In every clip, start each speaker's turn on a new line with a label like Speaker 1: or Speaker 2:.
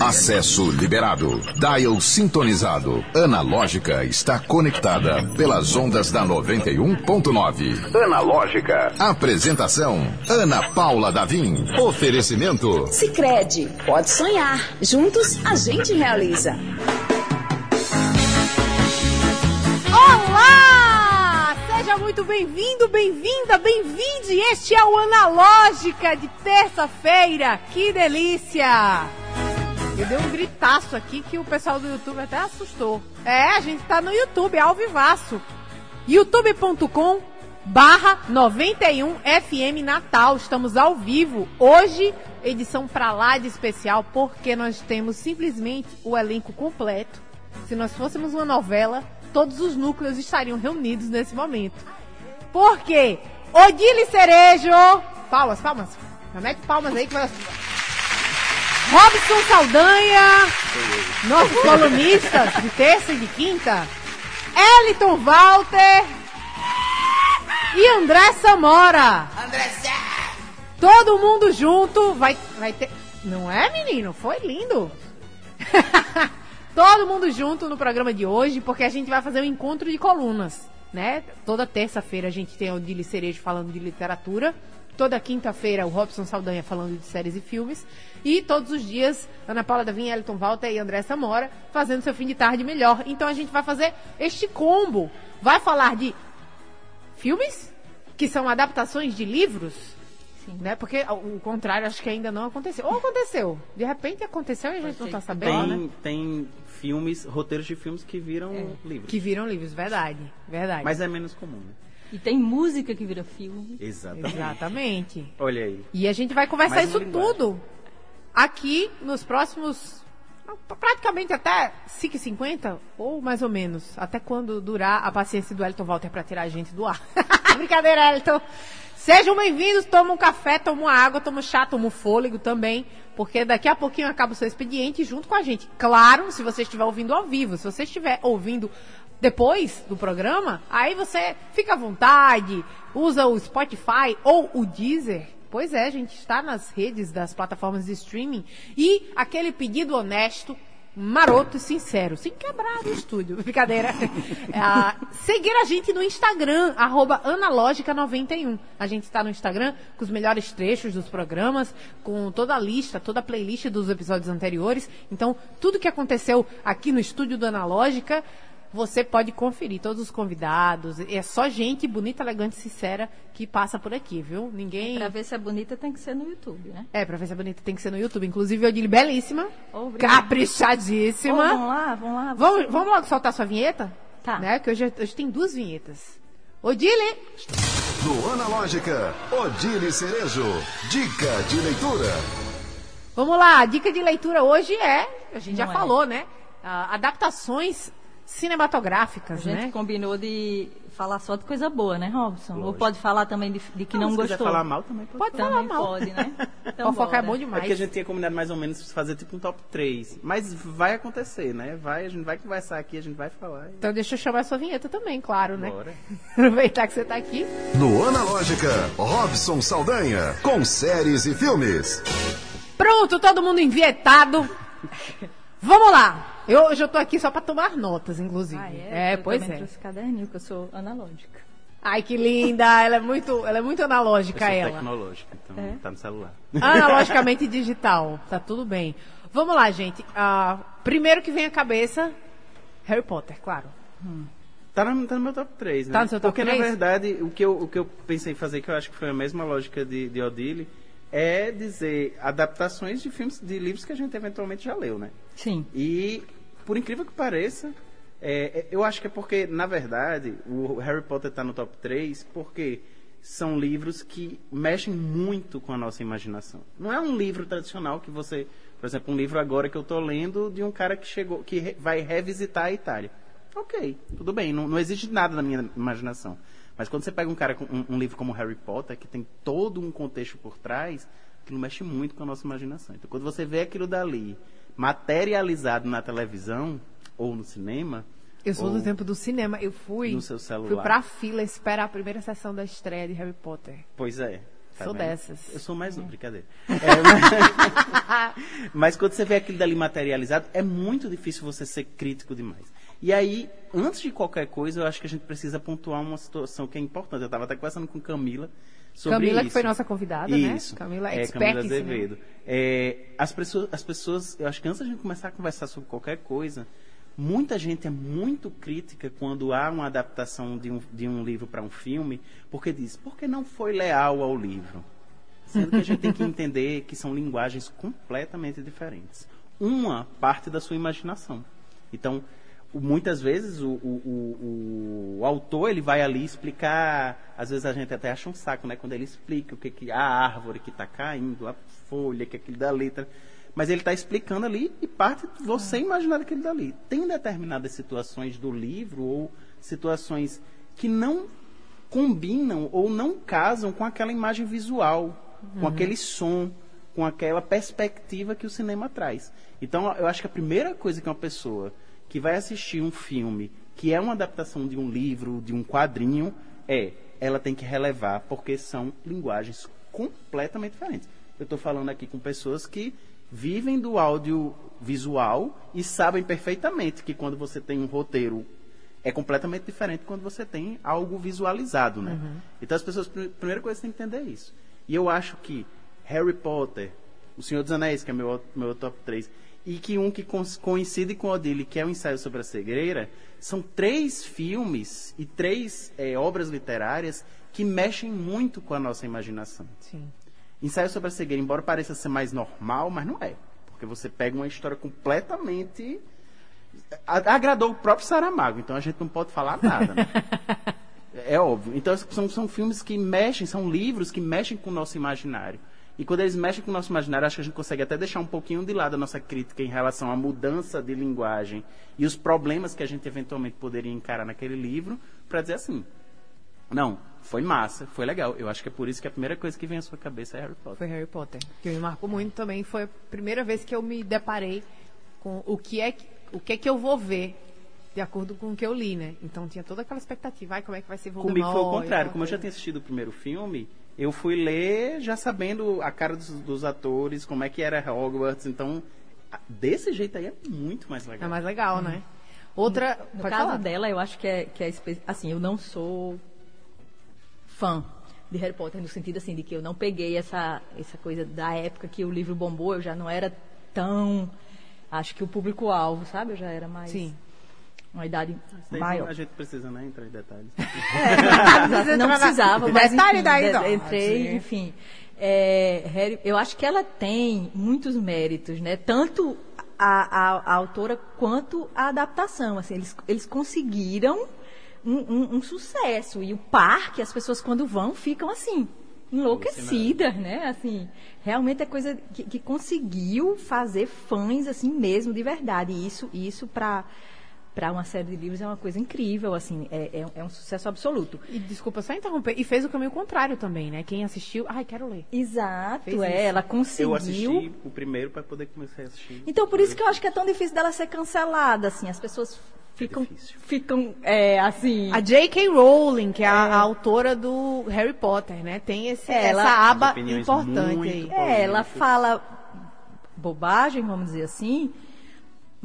Speaker 1: Acesso liberado. Dial sintonizado. Analógica está conectada pelas ondas da 91.9. Analógica. Apresentação: Ana Paula Davim. Oferecimento:
Speaker 2: Sicredi. Pode sonhar. Juntos a gente realiza.
Speaker 3: Muito bem-vindo, bem-vinda, bem-vinde. Este é o Analógica de terça-feira. Que delícia! Eu dei um gritaço aqui que o pessoal do YouTube até assustou. É, a gente tá no YouTube, ao vivaço. youtube.com barra 91 FM Natal. Estamos ao vivo. Hoje, edição pra lá de especial, porque nós temos simplesmente o elenco completo. Se nós fôssemos uma novela, todos os núcleos estariam reunidos nesse momento. Por quê? Odile Cerejo. Palmas, palmas. Mete palmas aí que vai. Robson Saldanha, nosso colunista de terça e de quinta. Eliton Walter e André Samora.
Speaker 4: André
Speaker 3: Todo mundo junto vai, vai ter. Não é, menino? Foi lindo. Todo mundo junto no programa de hoje, porque a gente vai fazer um encontro de colunas, né? Toda terça-feira a gente tem o Dili Cerejo falando de literatura. Toda quinta-feira o Robson Saldanha falando de séries e filmes. E todos os dias, Ana Paula Davim, Elton Walter e André Samora fazendo seu fim de tarde melhor. Então a gente vai fazer este combo. Vai falar de filmes, que são adaptações de livros, né? Porque o contrário acho que ainda não aconteceu. Ou aconteceu. De repente aconteceu e a gente não tá sabendo, né?
Speaker 5: Tem, tem filmes, roteiros de filmes que viram livros.
Speaker 3: Que viram livros, verdade. Verdade.
Speaker 5: Mas é menos comum, né?
Speaker 6: E tem música que vira filme.
Speaker 5: Exatamente.
Speaker 3: Exatamente.
Speaker 5: Olha aí.
Speaker 3: E a gente vai conversar
Speaker 5: Mais
Speaker 3: isso tudo aqui nos próximos. Praticamente até 5h50, ou mais ou menos. Até quando durar a paciência do Elton Walter para tirar a gente do ar. Brincadeira, Elton. Sejam bem-vindos, toma um café, toma uma água, toma chá, toma um fôlego também, porque daqui a pouquinho acaba o seu expediente junto com a gente. Claro, se você estiver ouvindo ao vivo, se você estiver ouvindo depois do programa, aí você fica à vontade, usa o Spotify ou o Deezer. Pois é, a gente está nas redes das plataformas de streaming e aquele pedido honesto, maroto e sincero, sem quebrar o estúdio, brincadeira. Ah, seguir a gente no Instagram, arroba analógica91. A gente está no Instagram com os melhores trechos dos programas, com toda a lista, toda a playlist dos episódios anteriores. Então, tudo que aconteceu aqui no estúdio do Analógica, você pode conferir todos os convidados. É só gente bonita, elegante e sincera que passa por aqui, viu? Ninguém.
Speaker 6: Pra ver se é bonita tem que ser no YouTube, né?
Speaker 3: É, pra ver se é bonita tem que ser no YouTube. Inclusive, Odile, belíssima.
Speaker 6: Obrigada.
Speaker 3: Caprichadíssima.
Speaker 6: Ô, vamos lá, vamos lá.
Speaker 3: Vamos, vamos logo soltar sua vinheta?
Speaker 6: Tá.
Speaker 3: Né? Que hoje, hoje tem duas vinhetas. Odile!
Speaker 1: No Analógica, Odile Cerejo. Dica de leitura.
Speaker 3: Vamos lá, a dica de leitura hoje é, a gente já
Speaker 6: Não é.
Speaker 3: falou, né? Ah, adaptações cinematográficas,
Speaker 6: A gente
Speaker 3: né?
Speaker 6: combinou de falar só de coisa boa, né, Robson? Ou
Speaker 5: Lógico.
Speaker 6: pode falar também de, de que não,
Speaker 5: se
Speaker 6: gostou.
Speaker 5: quiser falar mal também pode.
Speaker 3: Pode falar
Speaker 6: Também
Speaker 3: mal.
Speaker 6: pode, né? Então,
Speaker 3: Fofoca é bom
Speaker 5: É
Speaker 3: demais.
Speaker 5: porque a gente tinha combinado mais ou menos fazer tipo um top 3. Mas vai acontecer, né? Vai, a gente vai conversar aqui, a gente vai falar. e-
Speaker 3: Então deixa eu chamar a sua vinheta também, claro, né?
Speaker 5: Bora.
Speaker 3: Aproveitar que você tá aqui.
Speaker 1: No Analógica, Robson Saldanha. Com séries e filmes.
Speaker 3: Pronto, todo mundo envietado. Vamos lá. Eu hoje eu tô aqui só pra tomar notas, inclusive.
Speaker 6: Ah, é? Eu
Speaker 3: pois é.
Speaker 6: trouxe caderninho, que eu sou analógica.
Speaker 3: Ai, que linda. Ela é muito, ela é muito
Speaker 5: Eu
Speaker 3: analógica,
Speaker 5: sou
Speaker 3: ela.
Speaker 5: tecnológico, então
Speaker 6: É?
Speaker 5: tá no celular.
Speaker 3: Analogicamente digital. Tá tudo bem. Vamos lá, gente. Ah, primeiro que vem à cabeça, Harry Potter, claro.
Speaker 5: Tá no, tá no meu top 3, né?
Speaker 3: Tá no seu top
Speaker 5: Porque,
Speaker 3: 3?
Speaker 5: na verdade, o que, eu, o que eu pensei em fazer, que eu acho que foi a mesma lógica de, de Odile, é dizer adaptações de filmes, de livros que a gente eventualmente já leu, né?
Speaker 6: Sim.
Speaker 5: E, por incrível que pareça, é, é, eu acho que é porque, na verdade, o Harry Potter está no top 3 porque são livros que mexem muito com a nossa imaginação. Não é um livro tradicional que você, por exemplo, um livro agora que eu estou lendo de um cara que chegou, que vai revisitar a Itália. Ok, tudo bem, não, não existe nada na minha imaginação. Mas quando você pega um cara com um, um livro como Harry Potter, que tem todo um contexto por trás, aquilo mexe muito com a nossa imaginação. Então, quando você vê aquilo dali materializado na televisão ou no cinema,
Speaker 3: Eu sou
Speaker 5: ou
Speaker 3: do tempo do cinema. Eu fui.
Speaker 5: no seu celular.
Speaker 3: Fui pra fila esperar a primeira sessão da estreia de Harry Potter.
Speaker 5: Pois é. Tá
Speaker 3: Sou
Speaker 5: vendo?
Speaker 3: dessas.
Speaker 5: Eu sou mais um, brincadeira. É, mas... mas quando você vê aquilo dali materializado, é muito difícil você ser crítico demais. E aí, antes de qualquer coisa, eu acho que a gente precisa pontuar uma situação que é importante. Eu estava até conversando com Camila sobre
Speaker 3: Camila,
Speaker 5: isso.
Speaker 3: que foi nossa convidada,
Speaker 5: isso.
Speaker 3: né? Camila,
Speaker 5: é, Camila. Azevedo. É, as, pessoas, as pessoas, eu acho que antes da gente começar a conversar sobre qualquer coisa, muita gente é muito crítica quando há uma adaptação de um, de um livro para um filme, porque diz, por que não foi leal ao livro? Sendo que a gente tem que entender que são linguagens completamente diferentes. Uma parte da sua imaginação. Então, muitas vezes o, o- o- o autor ele vai ali explicar, às vezes a gente até acha um saco, né? Quando ele explica o que, que a árvore que está caindo, a folha, que aquilo da letra. Mas ele está explicando ali e parte de você imaginar aquilo dali. Tem determinadas situações do livro ou situações que não combinam ou não casam com aquela imagem visual, com aquele som, com aquela perspectiva que o cinema traz. Então, eu acho que a primeira coisa que uma pessoa que vai assistir um filme que é uma adaptação de um livro, de um quadrinho, é ela tem que relevar porque são linguagens completamente diferentes. Eu estou falando aqui com pessoas que vivem do audiovisual e sabem perfeitamente que quando você tem um roteiro é completamente diferente quando você tem algo visualizado, né? Então as pessoas, pr- primeira coisa, têm que entender isso. E eu acho que Harry Potter, O Senhor dos Anéis, que é meu, meu top 3, e que um que coincide com Odile, que é o Ensaio sobre a Cegueira, são três filmes e três eh, obras literárias que mexem muito com a nossa imaginação.
Speaker 3: Sim.
Speaker 5: Ensaio sobre a cegueira, embora pareça ser mais normal, mas não é. Porque você pega uma história completamente. Agradou o próprio Saramago, então a gente não pode falar nada. Né? é óbvio. Então são, são filmes que mexem, são livros que mexem com o nosso imaginário. E quando eles mexem com o nosso imaginário, acho que a gente consegue até deixar um pouquinho de lado a nossa crítica em relação à mudança de linguagem e os problemas que a gente eventualmente poderia encarar naquele livro, para dizer assim: não, foi massa, foi legal. Eu acho que é por isso que a primeira coisa que vem à sua cabeça é Harry Potter.
Speaker 3: Foi Harry Potter. Que me marcou muito também. Foi a primeira vez que eu me deparei com o que é que, o que, é que eu vou ver de acordo com o que eu li, né? Então tinha toda aquela expectativa. Ai, como é que vai ser Voldemort?
Speaker 5: Comigo foi o contrário. Como eu já tinha assistido o primeiro filme, eu fui ler já sabendo a cara dos, dos atores, como é que era Hogwarts. Então, desse jeito aí é muito mais legal.
Speaker 3: É mais legal, né? Outra.
Speaker 6: No
Speaker 3: pode
Speaker 6: caso
Speaker 3: falar.
Speaker 6: dela, eu acho que é, que é espe- assim, eu não sou fã de Harry Potter no sentido assim de que eu não peguei essa essa coisa da época que o livro bombou, eu já não era tão acho que o público alvo, sabe? Eu já era mais
Speaker 3: Sim.
Speaker 6: Uma idade
Speaker 5: Isso
Speaker 6: maior.
Speaker 5: A gente precisa né, entrar em detalhes.
Speaker 6: Exato, não precisava, mas
Speaker 3: Detalhe
Speaker 6: enfim,
Speaker 3: da
Speaker 6: de-
Speaker 3: idade.
Speaker 6: entrei, enfim. É, Harry- eu acho que ela tem muitos méritos, né? Tanto a, a- a autora quanto a adaptação. Assim, eles, eles conseguiram um, um- um sucesso. E o parque, as pessoas quando vão ficam assim, enlouquecidas, né? Assim, realmente é coisa que, que conseguiu fazer fãs assim mesmo, de verdade. E isso, isso para para uma série de livros é uma coisa incrível, assim, é, é, é um sucesso absoluto.
Speaker 3: E desculpa só interromper. E fez o caminho contrário também, né? Quem assistiu. Ai, quero ler.
Speaker 6: Exato,
Speaker 3: Fez
Speaker 6: é,
Speaker 3: isso.
Speaker 6: ela conseguiu.
Speaker 5: Eu assisti o primeiro para poder começar a assistir.
Speaker 6: Então, por isso que eu acho que é tão difícil dela ser cancelada, assim, as pessoas ficam,
Speaker 5: difícil.
Speaker 6: ficam, é, assim...
Speaker 3: A J.K. Rowling, que é a, a autora do Harry Potter, né? Tem esse,
Speaker 6: Ela-
Speaker 3: essa aba importante aí.
Speaker 6: É, ela fala bobagem, vamos dizer assim,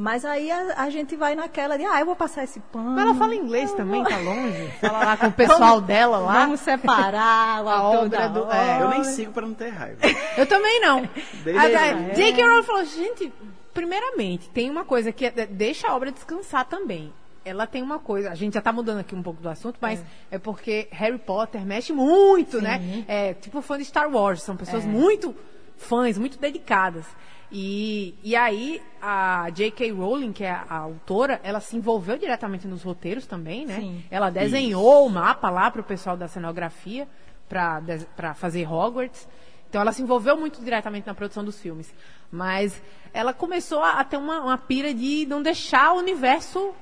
Speaker 6: mas aí a, a gente vai naquela de, ah, eu vou passar esse pano.
Speaker 3: Mas ela fala inglês também, tá longe? Fala lá com o pessoal dela lá.
Speaker 6: Vamos separar o
Speaker 3: A obra do-
Speaker 6: obra.
Speaker 3: é.
Speaker 5: Eu nem sigo para não ter raiva.
Speaker 3: Eu também não. A- a J.K. Rowling falou, gente, primeiramente, tem uma coisa que é- deixa a obra descansar também. Ela tem uma coisa, a gente já tá mudando aqui um pouco do assunto, mas é, porque Harry Potter mexe muito,
Speaker 6: Sim.
Speaker 3: né? É tipo fã de Star Wars, são pessoas
Speaker 6: É.
Speaker 3: muito fãs, muito dedicadas. E, e aí a J.K. Rowling, que é a, a autora, ela se envolveu diretamente nos roteiros também, né?
Speaker 6: Sim.
Speaker 3: Ela desenhou o mapa lá para o pessoal da cenografia para fazer Hogwarts. Então ela se envolveu muito diretamente na produção dos filmes. Mas ela começou a, a ter uma, uma pira de não deixar o universo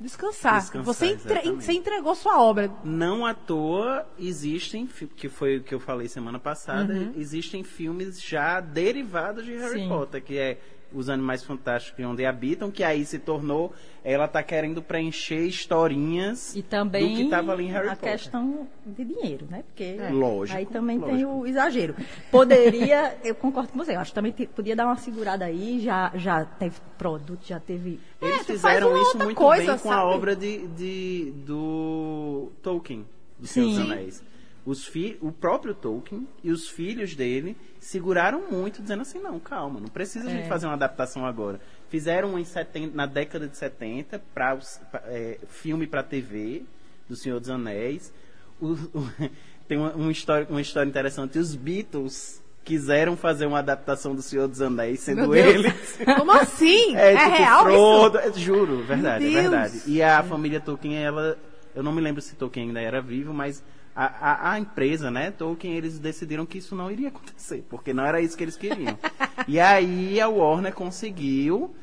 Speaker 3: descansar.
Speaker 5: Descansar,
Speaker 3: você, entre- você entregou sua obra.
Speaker 5: Não à toa existem, que foi o que eu falei semana passada,
Speaker 3: Uhum.
Speaker 5: existem filmes já derivados de Harry
Speaker 6: Sim.
Speaker 5: Potter, que é Os Animais Fantásticos e Onde Habitam, que aí se tornou, ela tá querendo preencher historinhas
Speaker 6: E também
Speaker 5: do que tava ali em Harry
Speaker 6: a
Speaker 5: Potter.
Speaker 6: questão de dinheiro, né? Porque
Speaker 5: Lógico,
Speaker 6: aí também tem
Speaker 5: lógico.
Speaker 6: o exagero. Poderia, eu concordo com você, eu acho que também te- podia dar uma segurada aí, já, já teve produto, já teve.
Speaker 5: Eles
Speaker 3: É,
Speaker 5: fizeram isso muito
Speaker 3: coisa,
Speaker 5: bem com a
Speaker 3: sabe?
Speaker 5: obra de, de- do Tolkien, dos
Speaker 6: Sim.
Speaker 5: Anéis. Os fi, o próprio Tolkien e os filhos dele seguraram muito, dizendo assim, não, calma, não precisa a gente
Speaker 6: É.
Speaker 5: fazer uma adaptação agora. Fizeram em 70, na década de 70, pra, os- pra, é, filme para TV, do Senhor dos Anéis. O- o- tem uma, uma história, uma história interessante, os Beatles quiseram fazer uma adaptação do Senhor dos Anéis, sendo eles...
Speaker 3: Como assim?
Speaker 5: É,
Speaker 3: É,
Speaker 5: tipo,
Speaker 3: real
Speaker 5: Frodo,
Speaker 3: isso?
Speaker 5: é, juro, verdade, é verdade. E a família Tolkien, ela, eu não me lembro se Tolkien ainda era vivo, mas a, a, a empresa, né, Tolkien, eles decidiram que isso não iria acontecer, porque não era isso que eles queriam. e aí a Warner conseguiu,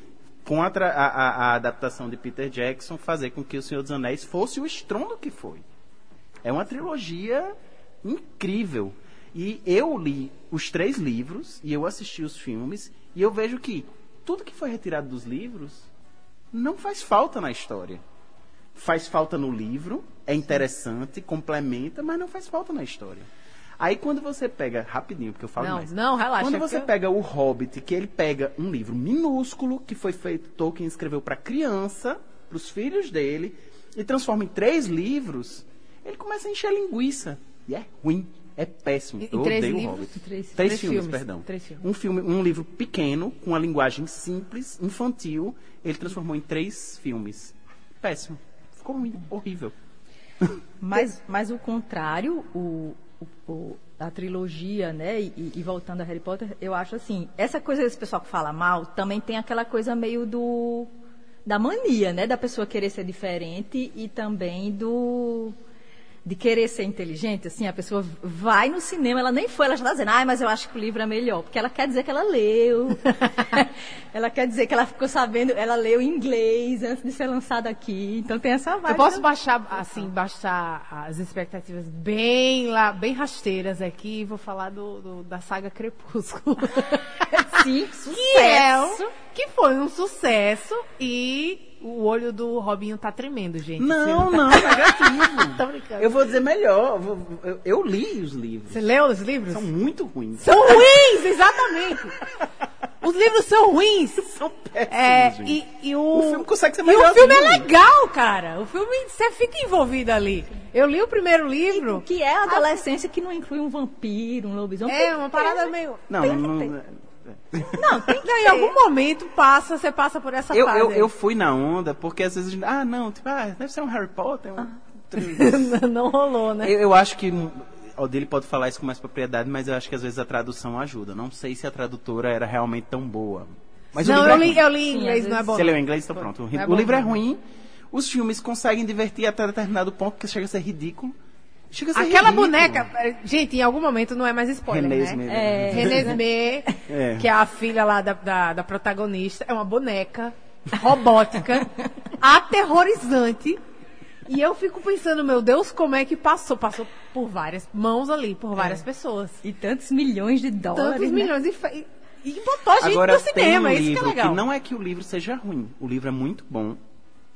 Speaker 5: com a, a adaptação de Peter Jackson, fazer com que O Senhor dos Anéis fosse o estrondo que foi. É uma trilogia incrível. E eu li os três livros e eu assisti os filmes e eu vejo que tudo que foi retirado dos livros não faz falta na história. Faz falta no livro, é interessante, complementa, mas não faz falta na história. Aí quando você pega, rapidinho, porque eu falo
Speaker 3: Não,
Speaker 5: mais.
Speaker 3: não, relaxa,
Speaker 5: Quando
Speaker 3: é
Speaker 5: você
Speaker 3: porque-
Speaker 5: pega o Hobbit, que ele pega um livro minúsculo que foi feito, Tolkien escreveu para criança, para os filhos dele, e transforma em três livros, ele começa a encher linguiça. E é ruim, é péssimo.
Speaker 3: Em
Speaker 5: Eu
Speaker 3: três
Speaker 5: odeio o
Speaker 3: livros?
Speaker 5: Hobbit.
Speaker 6: Três-
Speaker 5: Três,
Speaker 3: três
Speaker 5: filmes,
Speaker 3: filmes,
Speaker 5: perdão.
Speaker 3: três filmes.
Speaker 5: Um filme, um livro pequeno, com uma linguagem simples, infantil, ele transformou em três filmes. Péssimo. Ficou ruim, horrível.
Speaker 6: Mas, mas o contrário, o, o- a trilogia, né? E, e voltando a Harry Potter, eu acho assim, essa coisa desse pessoal que fala mal, também tem aquela coisa meio do da mania, né? Da pessoa querer ser diferente e também do de querer ser inteligente, assim, a pessoa vai no cinema, ela nem foi, ela já está dizendo, ai, mas eu acho que o livro é melhor, porque ela quer dizer que ela leu, ela quer dizer que ela ficou sabendo, ela leu em inglês antes de ser lançada aqui, então tem essa vibe.
Speaker 3: Eu posso baixar, assim, baixar as expectativas bem lá, bem rasteiras aqui e vou falar do, do- da saga Crepúsculo.
Speaker 6: Sim,
Speaker 3: que é
Speaker 6: sucesso.
Speaker 3: Que foi um sucesso e o olho do Robinho tá tremendo, gente.
Speaker 5: Não, não, negativo.
Speaker 3: Tô brincando.
Speaker 5: Eu vou dizer melhor. eu Eu, eu li os livros.
Speaker 3: Você leu os livros?
Speaker 5: São muito ruins.
Speaker 3: São ruins, exatamente. Os livros são ruins.
Speaker 5: São péssimos,
Speaker 3: É, e, e o,
Speaker 5: O filme consegue ser
Speaker 3: E o filme é legal, cara. O filme, você fica envolvido ali. Eu li o primeiro livro.
Speaker 6: Que é a adolescência que não inclui um vampiro, um lobisomem.
Speaker 3: É uma parada meio...
Speaker 5: Não, não, não-
Speaker 6: tem que
Speaker 3: em algum momento passa, você passa por essa
Speaker 5: eu,
Speaker 3: fase.
Speaker 5: eu,
Speaker 3: aí.
Speaker 5: eu fui na onda, porque às vezes a gente. Ah, não, tipo, ah, deve ser um Harry Potter. Um...
Speaker 3: não rolou, né?
Speaker 5: eu, eu acho que. O dele pode falar isso com mais propriedade, mas eu acho que às vezes a tradução ajuda. Não sei se a tradutora era realmente tão boa. Mas o
Speaker 3: não,
Speaker 5: livro
Speaker 3: eu
Speaker 5: é
Speaker 3: li, eu li em
Speaker 6: Sim,
Speaker 3: inglês,
Speaker 6: às
Speaker 3: não é bom.
Speaker 5: Você leu em inglês, então pronto. O,
Speaker 3: é
Speaker 5: o
Speaker 3: bom,
Speaker 5: livro é ruim. Os filmes conseguem divertir até determinado ponto que chega a ser ridículo. Chega a ser
Speaker 3: Aquela
Speaker 5: ridículo.
Speaker 3: boneca, gente, em algum momento não é mais spoiler,
Speaker 5: René
Speaker 3: né?
Speaker 6: É.
Speaker 3: René Smith,
Speaker 5: É.
Speaker 3: que é a filha lá da, da, da protagonista, é uma boneca robótica, aterrorizante. E eu fico pensando, meu Deus, como é que passou? Passou por várias mãos ali, por várias pessoas.
Speaker 6: E tantos milhões de dólares.
Speaker 3: Tantos
Speaker 6: né?
Speaker 3: milhões. E, fe- e botou a gente
Speaker 5: Agora
Speaker 3: no cinema,
Speaker 5: um
Speaker 3: isso que é
Speaker 5: livro
Speaker 3: legal.
Speaker 5: não é que o livro seja ruim. O livro é muito bom.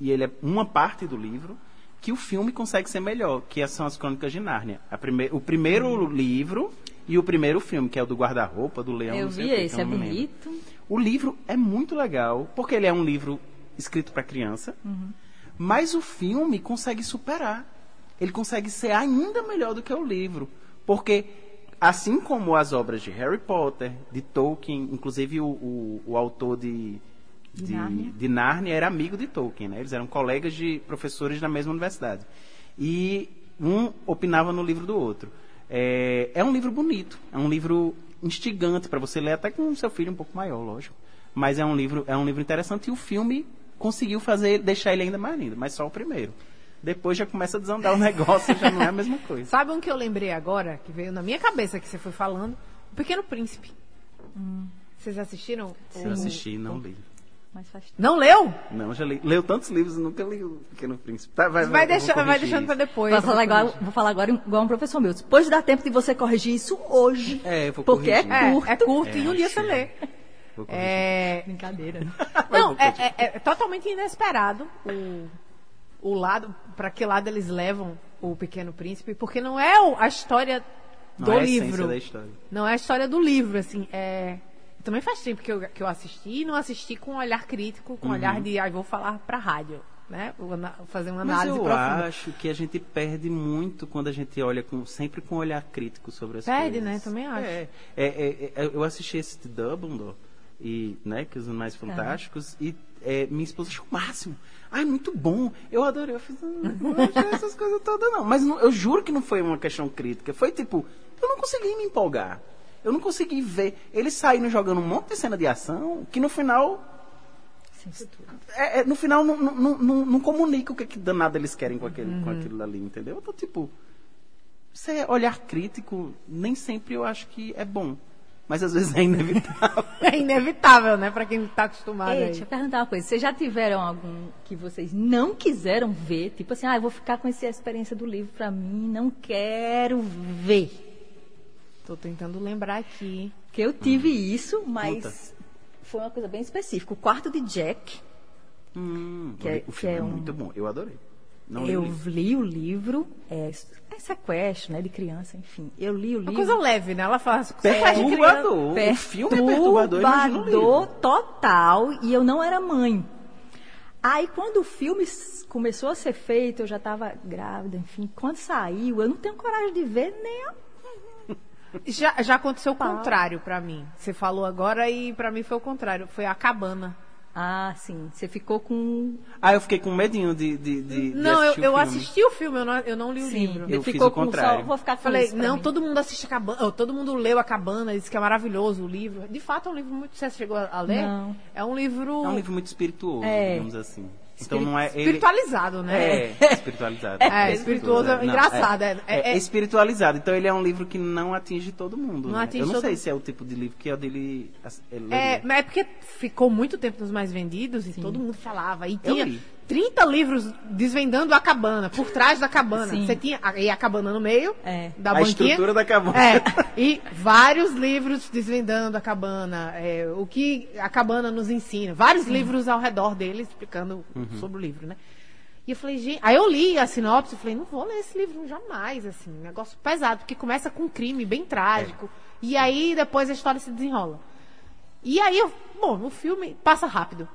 Speaker 5: E ele é uma parte do livro que o filme consegue ser melhor, que são as Crônicas de Nárnia. Prime o primeiro
Speaker 3: Hum.
Speaker 5: livro e o primeiro filme, que é o do guarda-roupa, do leão.
Speaker 6: Eu vi
Speaker 5: o que
Speaker 6: esse,
Speaker 5: eu
Speaker 6: é
Speaker 5: me lembro.
Speaker 6: bonito.
Speaker 5: O livro é muito legal, porque ele é um livro escrito para criança,
Speaker 3: Uhum.
Speaker 5: mas o filme consegue superar. Ele consegue ser ainda melhor do que o livro, porque assim como as obras de Harry Potter, de Tolkien, inclusive o, o, o autor de
Speaker 6: De
Speaker 5: de,
Speaker 6: Nárnia.
Speaker 5: de Nárnia era amigo de Tolkien, né? Eles eram colegas de professores na mesma universidade. E um opinava no livro do outro. É, é um livro bonito, é um livro instigante para você ler até com o seu filho um pouco maior, lógico. Mas é um livro, é um livro interessante e o filme conseguiu fazer deixar ele ainda mais lindo, mas só o primeiro. Depois já começa a desandar o negócio, já não é a mesma coisa.
Speaker 3: Sabe um que eu lembrei agora, que veio na minha cabeça que você foi falando? O Pequeno Príncipe. Vocês assistiram?
Speaker 5: Eu assisti e não li.
Speaker 6: Mas faz tempo.
Speaker 3: Não leu?
Speaker 5: Não, já li. Leu tantos livros e nunca li o Pequeno Príncipe. Tá, vai,
Speaker 3: Vai, deixar, vai deixando pra
Speaker 5: isso.
Speaker 3: depois.
Speaker 6: Vou falar, igual, vou falar agora igual um professor meu. Depois dá tempo de você corrigir isso hoje.
Speaker 5: É, eu vou
Speaker 6: Porque é
Speaker 5: corrigir.
Speaker 6: curto.
Speaker 3: É, é curto
Speaker 5: É,
Speaker 3: e um dia
Speaker 5: acho.
Speaker 3: você lê.
Speaker 5: Vou corrigir.
Speaker 3: É,
Speaker 6: Brincadeira. né?
Speaker 3: Não, é, é- é totalmente inesperado o, o lado, para que lado eles levam o Pequeno Príncipe, porque não é o- a história
Speaker 5: Não
Speaker 3: do
Speaker 5: é a essência
Speaker 3: livro.
Speaker 5: da história.
Speaker 3: Não é a história do livro, assim, é... Também faz tempo que eu, que eu assisti e não assisti com um olhar crítico, com um olhar de, ah, vou falar pra rádio, né? Fazer uma
Speaker 5: Mas
Speaker 3: análise
Speaker 5: eu
Speaker 3: profunda.
Speaker 5: acho que a gente perde muito quando a gente olha com, sempre com um olhar crítico sobre as
Speaker 3: Perde,
Speaker 5: coisas.
Speaker 3: né? Também acho.
Speaker 5: É, é, é, é, eu assisti esse de Dumbledore, e, né, que os Animais Fantásticos, e é, minha esposa achou o máximo. Ai, muito bom. Eu adorei. Eu fiz, "Ah, não achei essas coisas todas, não. Mas não- eu juro que não foi uma questão crítica. Foi tipo, eu não consegui me empolgar. Eu não consegui ver. Eles saíram jogando um monte de cena de ação que no final é, é, no final não, não, não, não, não comunica o que, que danado eles querem com, aquele,
Speaker 3: Uhum.
Speaker 5: com aquilo ali, entendeu? Então, tipo, você olhar crítico, nem sempre eu acho que é bom. Mas às vezes é inevitável.
Speaker 3: É inevitável, né? Pra quem tá acostumado
Speaker 6: Ei,
Speaker 3: aí.
Speaker 6: deixa eu perguntar uma coisa. Vocês já tiveram algum que vocês não quiseram ver? Tipo assim, ah, eu vou ficar com essa experiência do livro pra mim, não quero ver.
Speaker 3: Tô tentando lembrar aqui.
Speaker 6: Porque eu tive isso, mas
Speaker 5: Conta.
Speaker 6: foi uma coisa bem específica. O quarto de Jack,
Speaker 5: Hum,
Speaker 6: Que é-
Speaker 5: o filme
Speaker 6: que
Speaker 5: é,
Speaker 6: é um-
Speaker 5: muito bom. Eu adorei. Não li
Speaker 6: eu
Speaker 5: o livro.
Speaker 6: li o livro, é, é sequestro, né, de criança, enfim. Eu li o
Speaker 3: Uma
Speaker 6: livro.
Speaker 3: coisa leve, né? Ela fala.
Speaker 5: Perturbador. O filme é perturbador,
Speaker 6: Perturbador
Speaker 5: livro.
Speaker 6: total, e eu não era mãe. Aí, quando o filme começou a ser feito, eu já estava grávida, enfim. Quando saiu, eu não tenho coragem de ver nem a...
Speaker 3: Já, já aconteceu o contrário pra mim. Você falou agora e pra mim foi o contrário. Foi a cabana.
Speaker 6: Ah, sim. Você ficou com...
Speaker 5: Ah, eu fiquei com medinho de, de, de, de
Speaker 3: não, eu,
Speaker 5: o
Speaker 3: eu
Speaker 5: filme.
Speaker 3: assisti o filme, eu não, eu não li o
Speaker 6: Sim,
Speaker 3: livro.
Speaker 5: Eu
Speaker 6: ele
Speaker 5: fiz
Speaker 6: ficou
Speaker 5: o
Speaker 6: com
Speaker 5: contrário.
Speaker 6: Só, vou ficar com
Speaker 3: Falei, não,
Speaker 6: mim.
Speaker 3: todo mundo assiste a cabana, oh, todo mundo leu a cabana, disse que é maravilhoso o livro. De fato, é um livro muito. Você chegou a ler?
Speaker 6: Não.
Speaker 3: É um livro,
Speaker 5: É um livro muito espirituoso,
Speaker 6: É.
Speaker 5: digamos assim. Então não é ele...
Speaker 3: espiritualizado, né?
Speaker 5: É, espiritualizado.
Speaker 3: É, espirituoso, é
Speaker 5: Não,
Speaker 3: engraçado,
Speaker 5: É,
Speaker 3: é-
Speaker 5: é
Speaker 3: é-
Speaker 5: espiritualizado. Então ele é um livro que não atinge todo mundo.
Speaker 3: Não
Speaker 5: né?
Speaker 3: atinge
Speaker 5: Eu não
Speaker 3: todo
Speaker 5: sei
Speaker 3: mundo.
Speaker 5: se é o tipo de livro que é o dele. é,
Speaker 3: É, é porque ficou muito tempo nos mais vendidos e todo mundo falava. E tinha. 30 livros desvendando a cabana, por trás da cabana.
Speaker 6: Sim.
Speaker 3: Você tinha a, e a cabana no meio
Speaker 6: É.
Speaker 3: da
Speaker 5: a
Speaker 3: banquinha.
Speaker 5: estrutura da cabana.
Speaker 3: É, e vários livros desvendando a cabana, é, o que a cabana nos ensina. Vários livros ao redor dele explicando
Speaker 5: Uhum.
Speaker 3: sobre o livro, né? E eu falei, gente. Aí eu li a sinopse e falei, não vou ler esse livro jamais, assim. um Negócio pesado, porque começa com um crime bem trágico. E aí depois a história se desenrola. E aí, eu, bom, o filme passa rápido.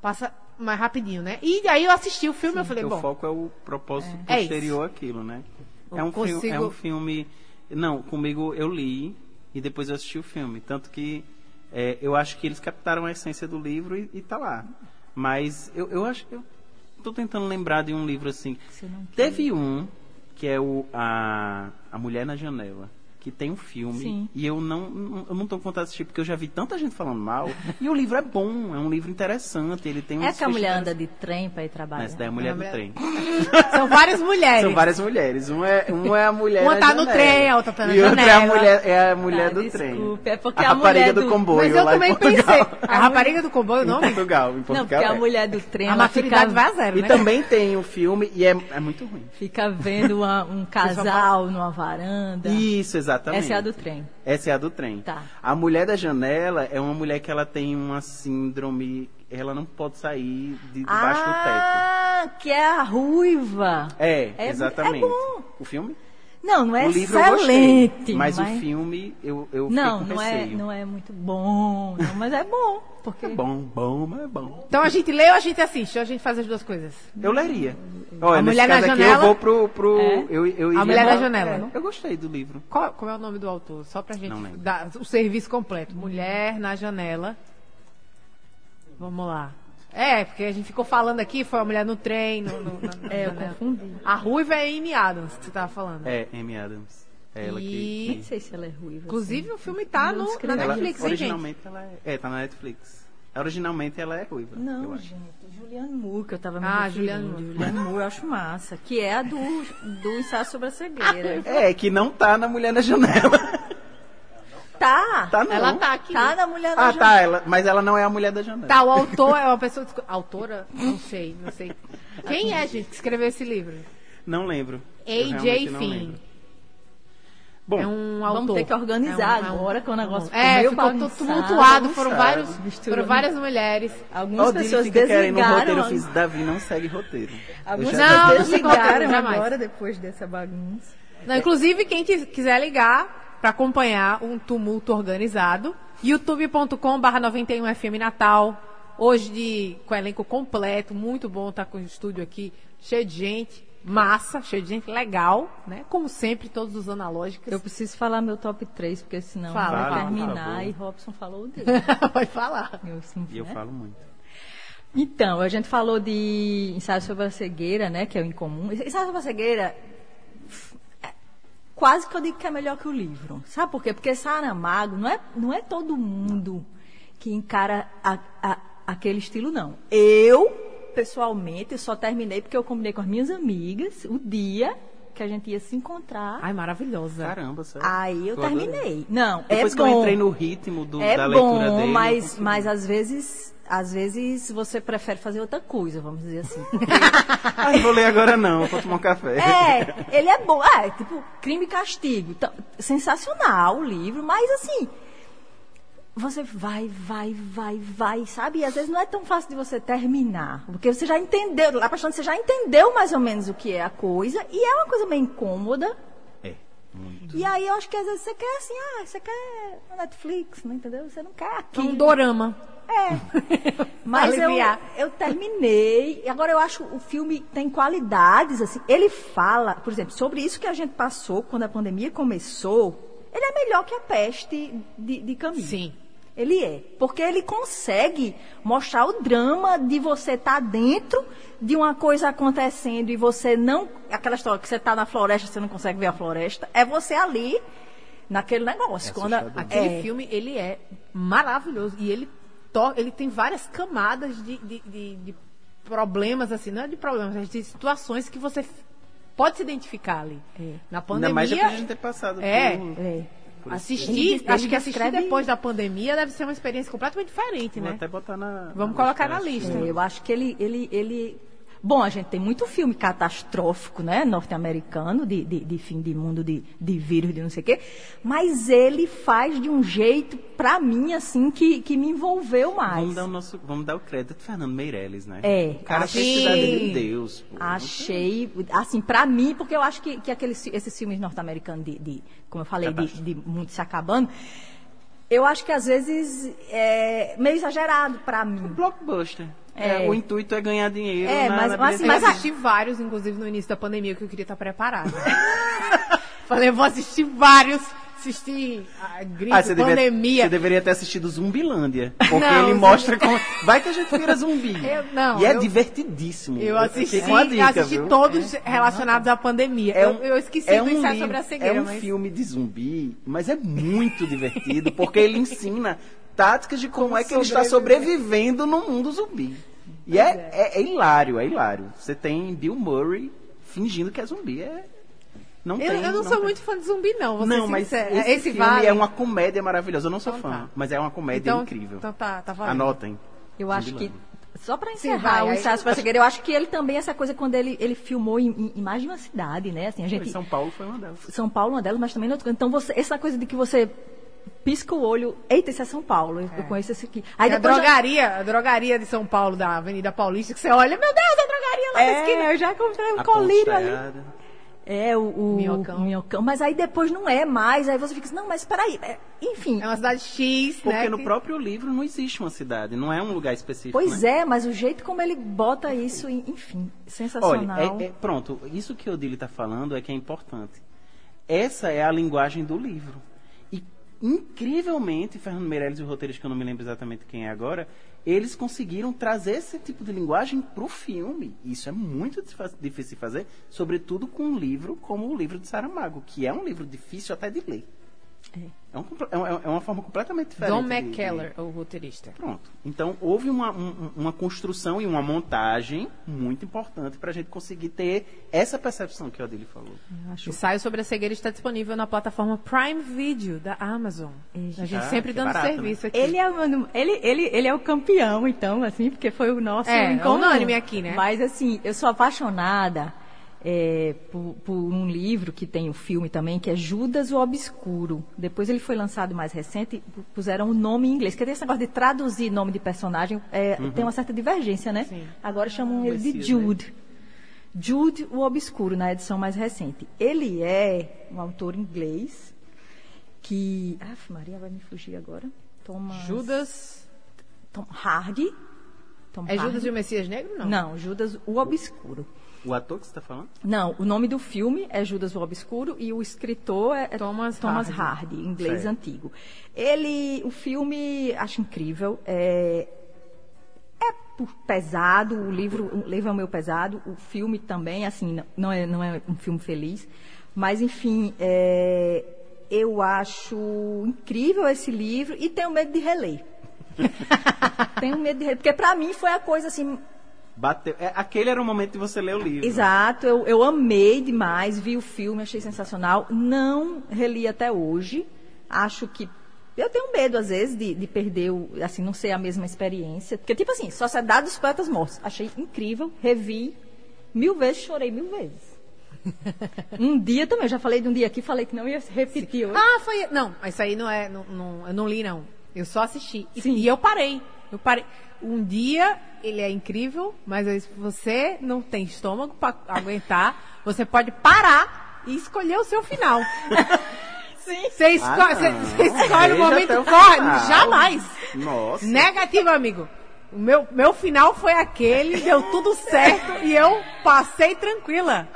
Speaker 3: Passa mais rapidinho, né? E aí eu assisti o filme e eu falei,
Speaker 5: Porque o
Speaker 3: bom.
Speaker 5: foco é o propósito
Speaker 3: É
Speaker 5: posterior àquilo, né?
Speaker 3: Eu
Speaker 5: É um, filme, é
Speaker 3: consigo-
Speaker 5: um filme. Não, comigo eu li e depois eu assisti o filme. Tanto que é, eu acho que eles captaram a essência do livro e, e tá lá. Mas eu, eu acho. Eu tô tentando lembrar de um livro assim. Teve um que é o a, a Mulher na Janela, que tem um filme
Speaker 6: Sim.
Speaker 5: e eu não, eu não tô com vontade de assistir porque eu já vi tanta gente falando mal. e o livro é bom, é um livro interessante, ele tem um
Speaker 6: É que a mulher anda de trem para ir trabalhar.
Speaker 5: Essa daí é a mulher
Speaker 3: É a
Speaker 5: do
Speaker 3: mulher-
Speaker 5: trem.
Speaker 3: São várias mulheres.
Speaker 5: São várias mulheres. Um é, um é a mulher
Speaker 3: Uma tá no
Speaker 5: janela.
Speaker 3: trem, a outra tá na
Speaker 5: E outra é a
Speaker 3: janela.
Speaker 5: mulher, é a mulher
Speaker 6: Tá,
Speaker 5: do
Speaker 6: desculpe,
Speaker 5: trem.
Speaker 6: é porque
Speaker 5: a
Speaker 6: a
Speaker 5: rapariga
Speaker 6: mulher
Speaker 5: do,
Speaker 6: do-
Speaker 5: comboio
Speaker 3: Mas eu
Speaker 5: lá
Speaker 3: também pensei. A rapariga do comboio, não?
Speaker 5: Em Portugal, em Portugal.
Speaker 6: Não, porque a
Speaker 5: é.
Speaker 6: mulher do trem,
Speaker 3: A
Speaker 6: ela
Speaker 3: maturidade
Speaker 6: fica,
Speaker 3: vai a zero,
Speaker 5: E
Speaker 3: né?
Speaker 5: também tem o filme, e é, é muito ruim.
Speaker 6: fica vendo uma- um casal numa varanda.
Speaker 5: Isso, exatamente.
Speaker 6: Essa é a do trem.
Speaker 5: Essa é a do trem.
Speaker 6: Tá.
Speaker 5: A mulher da janela é uma mulher que ela tem uma síndrome, ela não pode sair de debaixo do teto.
Speaker 6: Ah, que é a ruiva.
Speaker 5: É,
Speaker 6: É-
Speaker 5: exatamente.
Speaker 6: é bom.
Speaker 5: O filme?
Speaker 6: Não, não é
Speaker 5: o livro eu
Speaker 6: excelente.
Speaker 5: gostei, mas, o filme eu, eu fiquei
Speaker 6: Não,
Speaker 5: com
Speaker 6: não é, não é muito bom, não, mas é bom. Porque...
Speaker 5: É bom, bom, mas é bom.
Speaker 3: Então a gente lê ou a gente assiste? Ou a gente faz as duas coisas?
Speaker 5: Eu leria. Olha,
Speaker 3: A Mulher na
Speaker 5: aqui
Speaker 3: Janela?
Speaker 5: eu vou pro... pro
Speaker 6: É?
Speaker 5: eu, eu iria
Speaker 3: Mulher na Janela,
Speaker 5: é? Eu gostei do livro.
Speaker 3: Qual, como é o nome do autor? Só pra gente dar o serviço completo. Mulher na janela. Vamos lá. É, porque a gente ficou falando aqui, foi a mulher no trem, no, no- na,
Speaker 6: É, eu
Speaker 3: janela.
Speaker 6: confundi.
Speaker 3: A ruiva é Amy Adams, que você tava falando.
Speaker 5: É, Amy Adams. É ela
Speaker 3: E-
Speaker 6: Nem
Speaker 5: que...
Speaker 6: sei se ela é ruiva.
Speaker 3: Inclusive,
Speaker 6: assim.
Speaker 3: o filme tá no, na
Speaker 6: escrevi.
Speaker 5: Ela,
Speaker 3: Netflix, hein, gente?
Speaker 5: originalmente ela é... É, tá na Netflix. Originalmente ela é ruiva.
Speaker 6: Não, gente, Julianne Moore, que eu tava me
Speaker 3: Ah. Julianne Moore.
Speaker 6: Julianne Moore eu acho massa. Que é a do, do ensaio sobre a cegueira.
Speaker 5: É, que não tá na Mulher na Janela.
Speaker 6: Tá.
Speaker 5: Tá não.
Speaker 3: Ela tá aqui.
Speaker 6: Tá na mulher da
Speaker 5: Ah,
Speaker 6: Janela.
Speaker 5: tá, ela, mas ela não é a mulher da janela.
Speaker 3: Tá, o autor é uma pessoa. Autora? Não sei, não sei. Quem é, gente, que escreveu esse livro?
Speaker 5: Não lembro.
Speaker 3: A.J. Finn.
Speaker 5: Bom,
Speaker 3: É um autor.
Speaker 6: Vamos ter que organizar
Speaker 3: É um- é
Speaker 6: agora, que o negócio ficou
Speaker 3: É,
Speaker 6: meio
Speaker 3: ficou
Speaker 6: bagunçado.
Speaker 3: tumultuado. Foram, vários, foram várias mulheres.
Speaker 6: Algumas
Speaker 5: Dili
Speaker 6: pessoas
Speaker 5: fica querendo um
Speaker 6: desligaram.
Speaker 5: roteiro, eu fiz Davi não segue roteiro.
Speaker 6: Algumas
Speaker 3: Não,
Speaker 6: pessoas desligaram agora, depois dessa bagunça.
Speaker 3: Não, inclusive, quem quis- quiser ligar para acompanhar um tumulto organizado, youtube.com/barra 91 FM Natal. Hoje de, com elenco completo, muito bom estar com o estúdio aqui, cheio de gente, massa, cheio de gente legal, né? Como sempre, todos os analógicos.
Speaker 6: Eu preciso falar meu top 3, porque senão
Speaker 3: Fala,
Speaker 6: vai terminar e Robson falou dele.
Speaker 3: Vai falar.
Speaker 6: Eu, assim,
Speaker 5: E eu
Speaker 6: né?
Speaker 5: falo muito.
Speaker 6: Então, a gente falou de ensaio sobre a cegueira, né? Que é o incomum. Ensaio sobre a cegueira, quase que eu digo que é melhor que o livro. Sabe por quê? Porque Saramago não é, não é todo mundo que encara a- a- aquele estilo, não. Eu, pessoalmente, só terminei porque eu combinei com as minhas amigas o dia que a gente ia se encontrar.
Speaker 3: Ai, maravilhosa.
Speaker 5: Caramba, sério.
Speaker 6: Aí eu
Speaker 5: adorei.
Speaker 6: terminei. Não,
Speaker 5: Depois
Speaker 6: é
Speaker 5: que
Speaker 6: bom.
Speaker 5: eu entrei no ritmo do,
Speaker 6: É
Speaker 5: da leitura
Speaker 6: bom,
Speaker 5: dele. eu
Speaker 6: mas, mas às vezes, às vezes você prefere fazer outra coisa, vamos dizer assim.
Speaker 5: Ai, vou ler agora não, vou tomar um café.
Speaker 6: É, ele é bom. É, tipo, crime e castigo. Então, sensacional o livro, mas assim. Você vai, vai, vai, vai, sabe? E às vezes não é tão fácil de você terminar. Porque você já entendeu, lá pra frente você já entendeu mais ou menos o que é a coisa. E é uma coisa meio incômoda.
Speaker 5: É, muito.
Speaker 6: E aí eu acho que às vezes você quer assim, ah, você quer na Netflix, não entendeu? Você não quer aqui.
Speaker 3: Um dorama.
Speaker 6: É. Mas eu, eu terminei. E agora eu acho o filme tem qualidades, assim. Ele fala, por exemplo, sobre isso que a gente passou quando a pandemia começou. Ele é melhor que a peste de, de Camus.
Speaker 3: Sim.
Speaker 6: Ele é. Porque ele consegue mostrar o drama de você estar dentro de uma coisa acontecendo e você não. Aquela história que você está na floresta, você não consegue ver a floresta. É você ali, naquele negócio.
Speaker 5: É
Speaker 6: quando.
Speaker 3: Aquele
Speaker 6: é.
Speaker 3: filme, ele é maravilhoso. E ele, to ele tem várias camadas de, de, de- de problemas, assim, não é de problemas, mas de situações que você pode se identificar ali. Na
Speaker 5: Ainda
Speaker 3: pandemia.
Speaker 5: mais depois de a gente ter passado
Speaker 3: É.
Speaker 5: por...
Speaker 6: É.
Speaker 3: Assistir,
Speaker 6: Ele- ele
Speaker 3: acho que assistir
Speaker 6: descreve-
Speaker 3: depois da pandemia deve ser uma experiência completamente diferente,
Speaker 5: Vou
Speaker 3: né?
Speaker 5: até botar na...
Speaker 3: Vamos
Speaker 5: na
Speaker 3: colocar na lista.
Speaker 6: É, eu acho que ele, ele, ele. Bom, a gente tem muito filme catastrófico, né? Norte-americano, de, de, de fim de mundo, de, de vírus, de não sei o quê. Mas ele faz de um jeito, pra mim, assim, que, que me envolveu mais.
Speaker 5: Vamos dar, o nosso, vamos dar o crédito do Fernando Meirelles, né?
Speaker 6: É,
Speaker 5: O cara
Speaker 3: que-
Speaker 5: Cidade de Deus. pô.
Speaker 6: Achei, assim, pra mim, porque eu acho que, que aqueles, esses filmes norte-americanos de, de, como eu falei, de, de mundo se acabando, eu acho que às vezes é meio exagerado pra mim.
Speaker 5: Blockbuster.
Speaker 6: É.
Speaker 5: É, o intuito é ganhar dinheiro
Speaker 6: É,
Speaker 5: na,
Speaker 6: mas-
Speaker 5: na
Speaker 6: mas-
Speaker 3: Eu
Speaker 6: mas
Speaker 3: assisti vários, inclusive no início da pandemia, que eu queria estar preparada. Falei, eu vou assistir vários. Assisti a gripe,
Speaker 5: Ah, você, devia-
Speaker 3: pandemia.
Speaker 5: você deveria ter assistido Zumbilândia. Porque
Speaker 3: Não,
Speaker 5: ele mostra como. Vai que a gente vira zumbi.
Speaker 3: Eu- não,
Speaker 5: e é
Speaker 3: eu-
Speaker 5: divertidíssimo.
Speaker 3: Eu assisti,
Speaker 5: Fica uma dica,
Speaker 3: assisti todos relacionados à pandemia.
Speaker 5: É
Speaker 3: eu,
Speaker 5: um-
Speaker 3: eu esqueci
Speaker 5: é
Speaker 3: do
Speaker 5: um
Speaker 3: ensaio
Speaker 5: livro-
Speaker 3: sobre a cegueira,
Speaker 5: É um
Speaker 3: mas...
Speaker 5: filme de zumbi, mas é muito divertido, porque ele ensina táticas de como, é que ele está sobrevivendo no mundo zumbi. E é, é- é hilário, é hilário. Você tem Bill Murray fingindo que é zumbi. É... Não
Speaker 3: Eu,
Speaker 5: tem,
Speaker 3: eu não, sou
Speaker 5: tem.
Speaker 3: muito fã de zumbi, não. Vou
Speaker 5: Não,
Speaker 3: ser
Speaker 5: mas esse,
Speaker 3: esse
Speaker 5: filme
Speaker 3: vale.
Speaker 5: é uma comédia maravilhosa. Eu não sou
Speaker 3: Então
Speaker 5: fã,
Speaker 3: tá.
Speaker 5: mas é uma comédia
Speaker 3: então,
Speaker 5: incrível.
Speaker 3: Então tá, tá valendo.
Speaker 5: Anotem.
Speaker 6: Eu acho que. Só para
Speaker 3: Sim,
Speaker 6: encerrar
Speaker 3: vai,
Speaker 6: o
Speaker 3: aí-
Speaker 6: ensaio sobre a cegueira, eu acho que ele também, essa coisa, quando ele, ele filmou em, em- em mais de uma cidade, né? Assim, a gente,
Speaker 5: São Paulo foi uma delas.
Speaker 6: São Paulo, uma delas, mas também em outra. Então, você, essa coisa de que você pisca o olho. Eita, isso é São Paulo, eu, eu conheço esse aqui. Aí
Speaker 3: a
Speaker 6: depois já-
Speaker 3: drogaria, a drogaria de São Paulo, da Avenida Paulista, que você olha, meu Deus, a drogaria lá na esquina.
Speaker 6: É, eu já comprei um
Speaker 5: A
Speaker 6: colírio ali. É, o, o
Speaker 3: Minhocão.
Speaker 6: o minhocão. Mas aí depois não é mais. Aí você fica assim, não, mas peraí. é, enfim.
Speaker 3: É uma cidade X,
Speaker 5: Porque
Speaker 3: né?
Speaker 5: no
Speaker 3: que-
Speaker 5: próprio livro não existe uma cidade, não é um lugar específico.
Speaker 6: Pois
Speaker 5: né?
Speaker 6: é, mas o jeito como ele bota isso, enfim, sensacional.
Speaker 5: Olha, é- é- pronto, isso que o Odile está falando é que é importante. Essa é a linguagem do livro. Incrivelmente, Fernando Meirelles e o roteirista, que eu não me lembro exatamente quem é agora, eles conseguiram trazer esse tipo de linguagem para o filme. Isso é muito difícil de fazer, sobretudo com um livro como o livro de Saramago, que é um livro difícil até de ler. É, um comple- é uma- é uma forma completamente diferente.
Speaker 3: Don
Speaker 5: de- de-
Speaker 3: McKellar, o roteirista.
Speaker 5: Pronto. Então, houve uma, um- uma construção e uma montagem muito importante para a gente conseguir ter essa percepção que o Adili falou.
Speaker 6: Acho
Speaker 3: O ensaio sobre a cegueira está disponível na plataforma Prime Video da Amazon. A gente
Speaker 5: Ah,
Speaker 3: sempre dando
Speaker 5: barato,
Speaker 3: serviço aqui.
Speaker 6: Ele é, o- ele, ele, ele é o campeão, então, assim, porque foi o nosso
Speaker 3: É,
Speaker 6: em comum.
Speaker 3: unânime aqui, né?
Speaker 6: Mas, assim, eu sou apaixonada é, por, por um livro que tem o filme também, que é Judas o Obscuro. Depois ele foi lançado mais recente, pu- puseram o nome em inglês. Porque tem esse negócio de traduzir nome de personagem, é, tem uma certa divergência, né?
Speaker 3: Sim.
Speaker 6: Agora chamam ele de
Speaker 5: Messias,
Speaker 6: Jude. Jude o Obscuro, na edição mais recente. Ele é um autor inglês que... Aff, Maria vai me fugir agora. Thomas...
Speaker 3: Judas.
Speaker 6: Tom Hardy. Tom
Speaker 3: É Judas
Speaker 6: Hardy.
Speaker 3: e o Messias Negro? Não.
Speaker 6: Não, Judas o Obscuro.
Speaker 5: O ator que você está falando?
Speaker 6: Não, o nome do filme é Judas o Obscuro e o escritor é é
Speaker 3: Thomas
Speaker 6: Thomas
Speaker 3: Hardy.
Speaker 6: Hardy, inglês
Speaker 5: Certo.
Speaker 6: antigo. Ele, o filme, acho incrível. É, é por- pesado, o livro, o livro é meio pesado, o filme também, assim, não- não é, não é um filme feliz. Mas, enfim, é, eu acho incrível esse livro e tenho medo de reler. tenho medo de reler, porque para mim foi a coisa assim
Speaker 5: Bateu. É, aquele era o momento de você ler o livro.
Speaker 6: Exato, eu, eu amei demais, vi o filme, achei sensacional. Não reli até hoje. Acho que. Eu tenho medo, às vezes, de, de perder, o, assim, não ser a mesma experiência. Porque, tipo assim, Sociedade dos Poetas Mortos. Achei incrível, revi mil vezes, chorei mil vezes. um dia também, eu já falei de um dia aqui, falei que não ia se repetir hoje.
Speaker 3: Ah, foi. Não, isso aí não é. Não, não- eu não li, não. Eu só assisti. E,
Speaker 6: Sim.
Speaker 3: e eu parei. Eu parei. Um dia ele é incrível, mas aí, se você não tem estômago pra aguentar, você pode parar e escolher o seu final.
Speaker 6: Sim.
Speaker 3: Você esco-
Speaker 5: Ah,
Speaker 3: escolhe o momento corre.
Speaker 5: final.
Speaker 3: Jamais.
Speaker 5: Nossa.
Speaker 3: Negativo, amigo. O meu, meu final foi aquele, deu tudo certo e eu passei tranquila.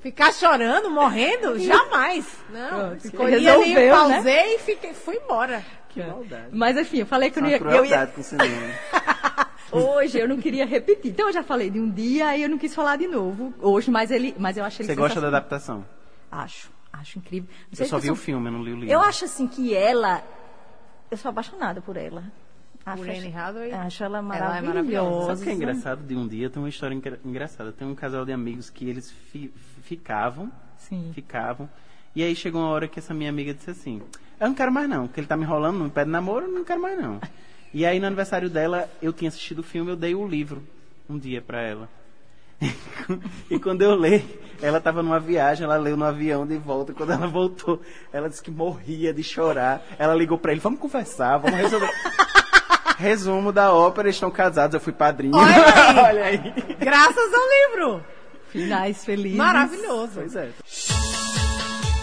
Speaker 3: Ficar chorando, morrendo? Jamais. Não. Escolhi ali,
Speaker 6: resolveu,
Speaker 3: pausei e fiquei, fui embora.
Speaker 5: Que maldade.
Speaker 6: Mas, enfim, eu falei que eu não ia, eu ia,
Speaker 5: com o cinema.
Speaker 6: Hoje eu não queria repetir. Então eu já falei de um dia e eu não quis falar de novo hoje, mas ele, mas eu achei
Speaker 5: Você gosta da adaptação?
Speaker 6: Acho, acho incrível. Não sei
Speaker 5: Eu só vi o
Speaker 6: sou-
Speaker 5: filme, eu não li o livro.
Speaker 6: Eu acho assim que ela, eu sou apaixonada por ela. Acho,
Speaker 3: Hathaway?
Speaker 6: Acho ela
Speaker 3: Ela é
Speaker 6: maravilhosa.
Speaker 3: maravilhosa.
Speaker 5: Sabe o que é engraçado de um dia? Tem uma história engra- engraçada. Tem um casal de amigos que eles fi- ficavam,
Speaker 6: Sim.
Speaker 5: ficavam. E aí chegou uma hora que essa minha amiga disse assim: Eu não quero mais não, porque ele tá me enrolando, não me pede namoro, eu não quero mais não. E aí no aniversário dela, eu tinha assistido o filme, eu dei o livro um dia pra ela. e quando eu li, ela estava numa viagem, ela leu no avião de volta. Quando ela voltou, ela disse que morria de chorar. Ela ligou pra ele: Vamos conversar, vamos resolver. Resumo da ópera, eles estão casados, eu fui padrinho.
Speaker 3: Olha aí.
Speaker 5: Olha aí.
Speaker 3: Graças ao livro.
Speaker 6: Finais felizes.
Speaker 3: Maravilhoso.
Speaker 5: Pois é.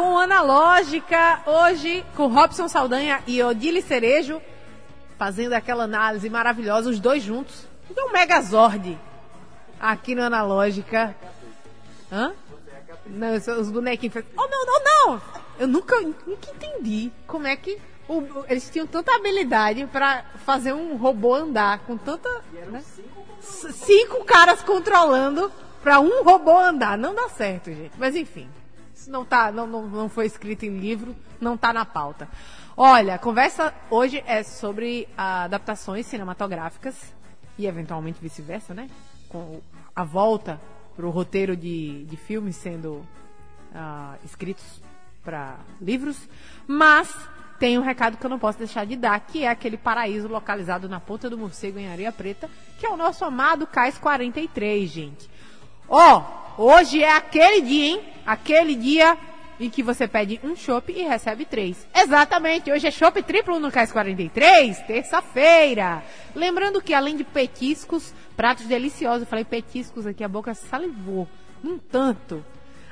Speaker 3: Com Analógica, hoje com Robson Saldanha e Odile Cerejo, fazendo aquela análise maravilhosa, os dois juntos. É um megazord aqui no Analógica. Hã? Não, os bonequinhos. Oh, não, não, não! Eu nunca, nunca entendi como é que o- eles tinham tanta habilidade pra fazer um robô andar com tanta. né? C- Cinco caras controlando pra um robô andar. Não dá certo, gente. Mas enfim. Não, tá, não, não, não foi escrito em livro, não tá na pauta. Olha, a conversa hoje é sobre adaptações cinematográficas e eventualmente vice-versa, né? Com a volta pro roteiro de, de filmes sendo ah, escritos para livros, mas tem um recado que eu não posso deixar de dar, que é aquele paraíso localizado na Ponta do Morcego em Areia Preta, que é o nosso amado Cais 43, gente. Ó, hoje é aquele dia, hein? Aquele dia em que você pede um chopp e recebe três. Exatamente, hoje é chopp triplo no Cais 43, terça-feira. Lembrando que além de petiscos, pratos deliciosos, eu falei petiscos aqui, a boca salivou, num tanto.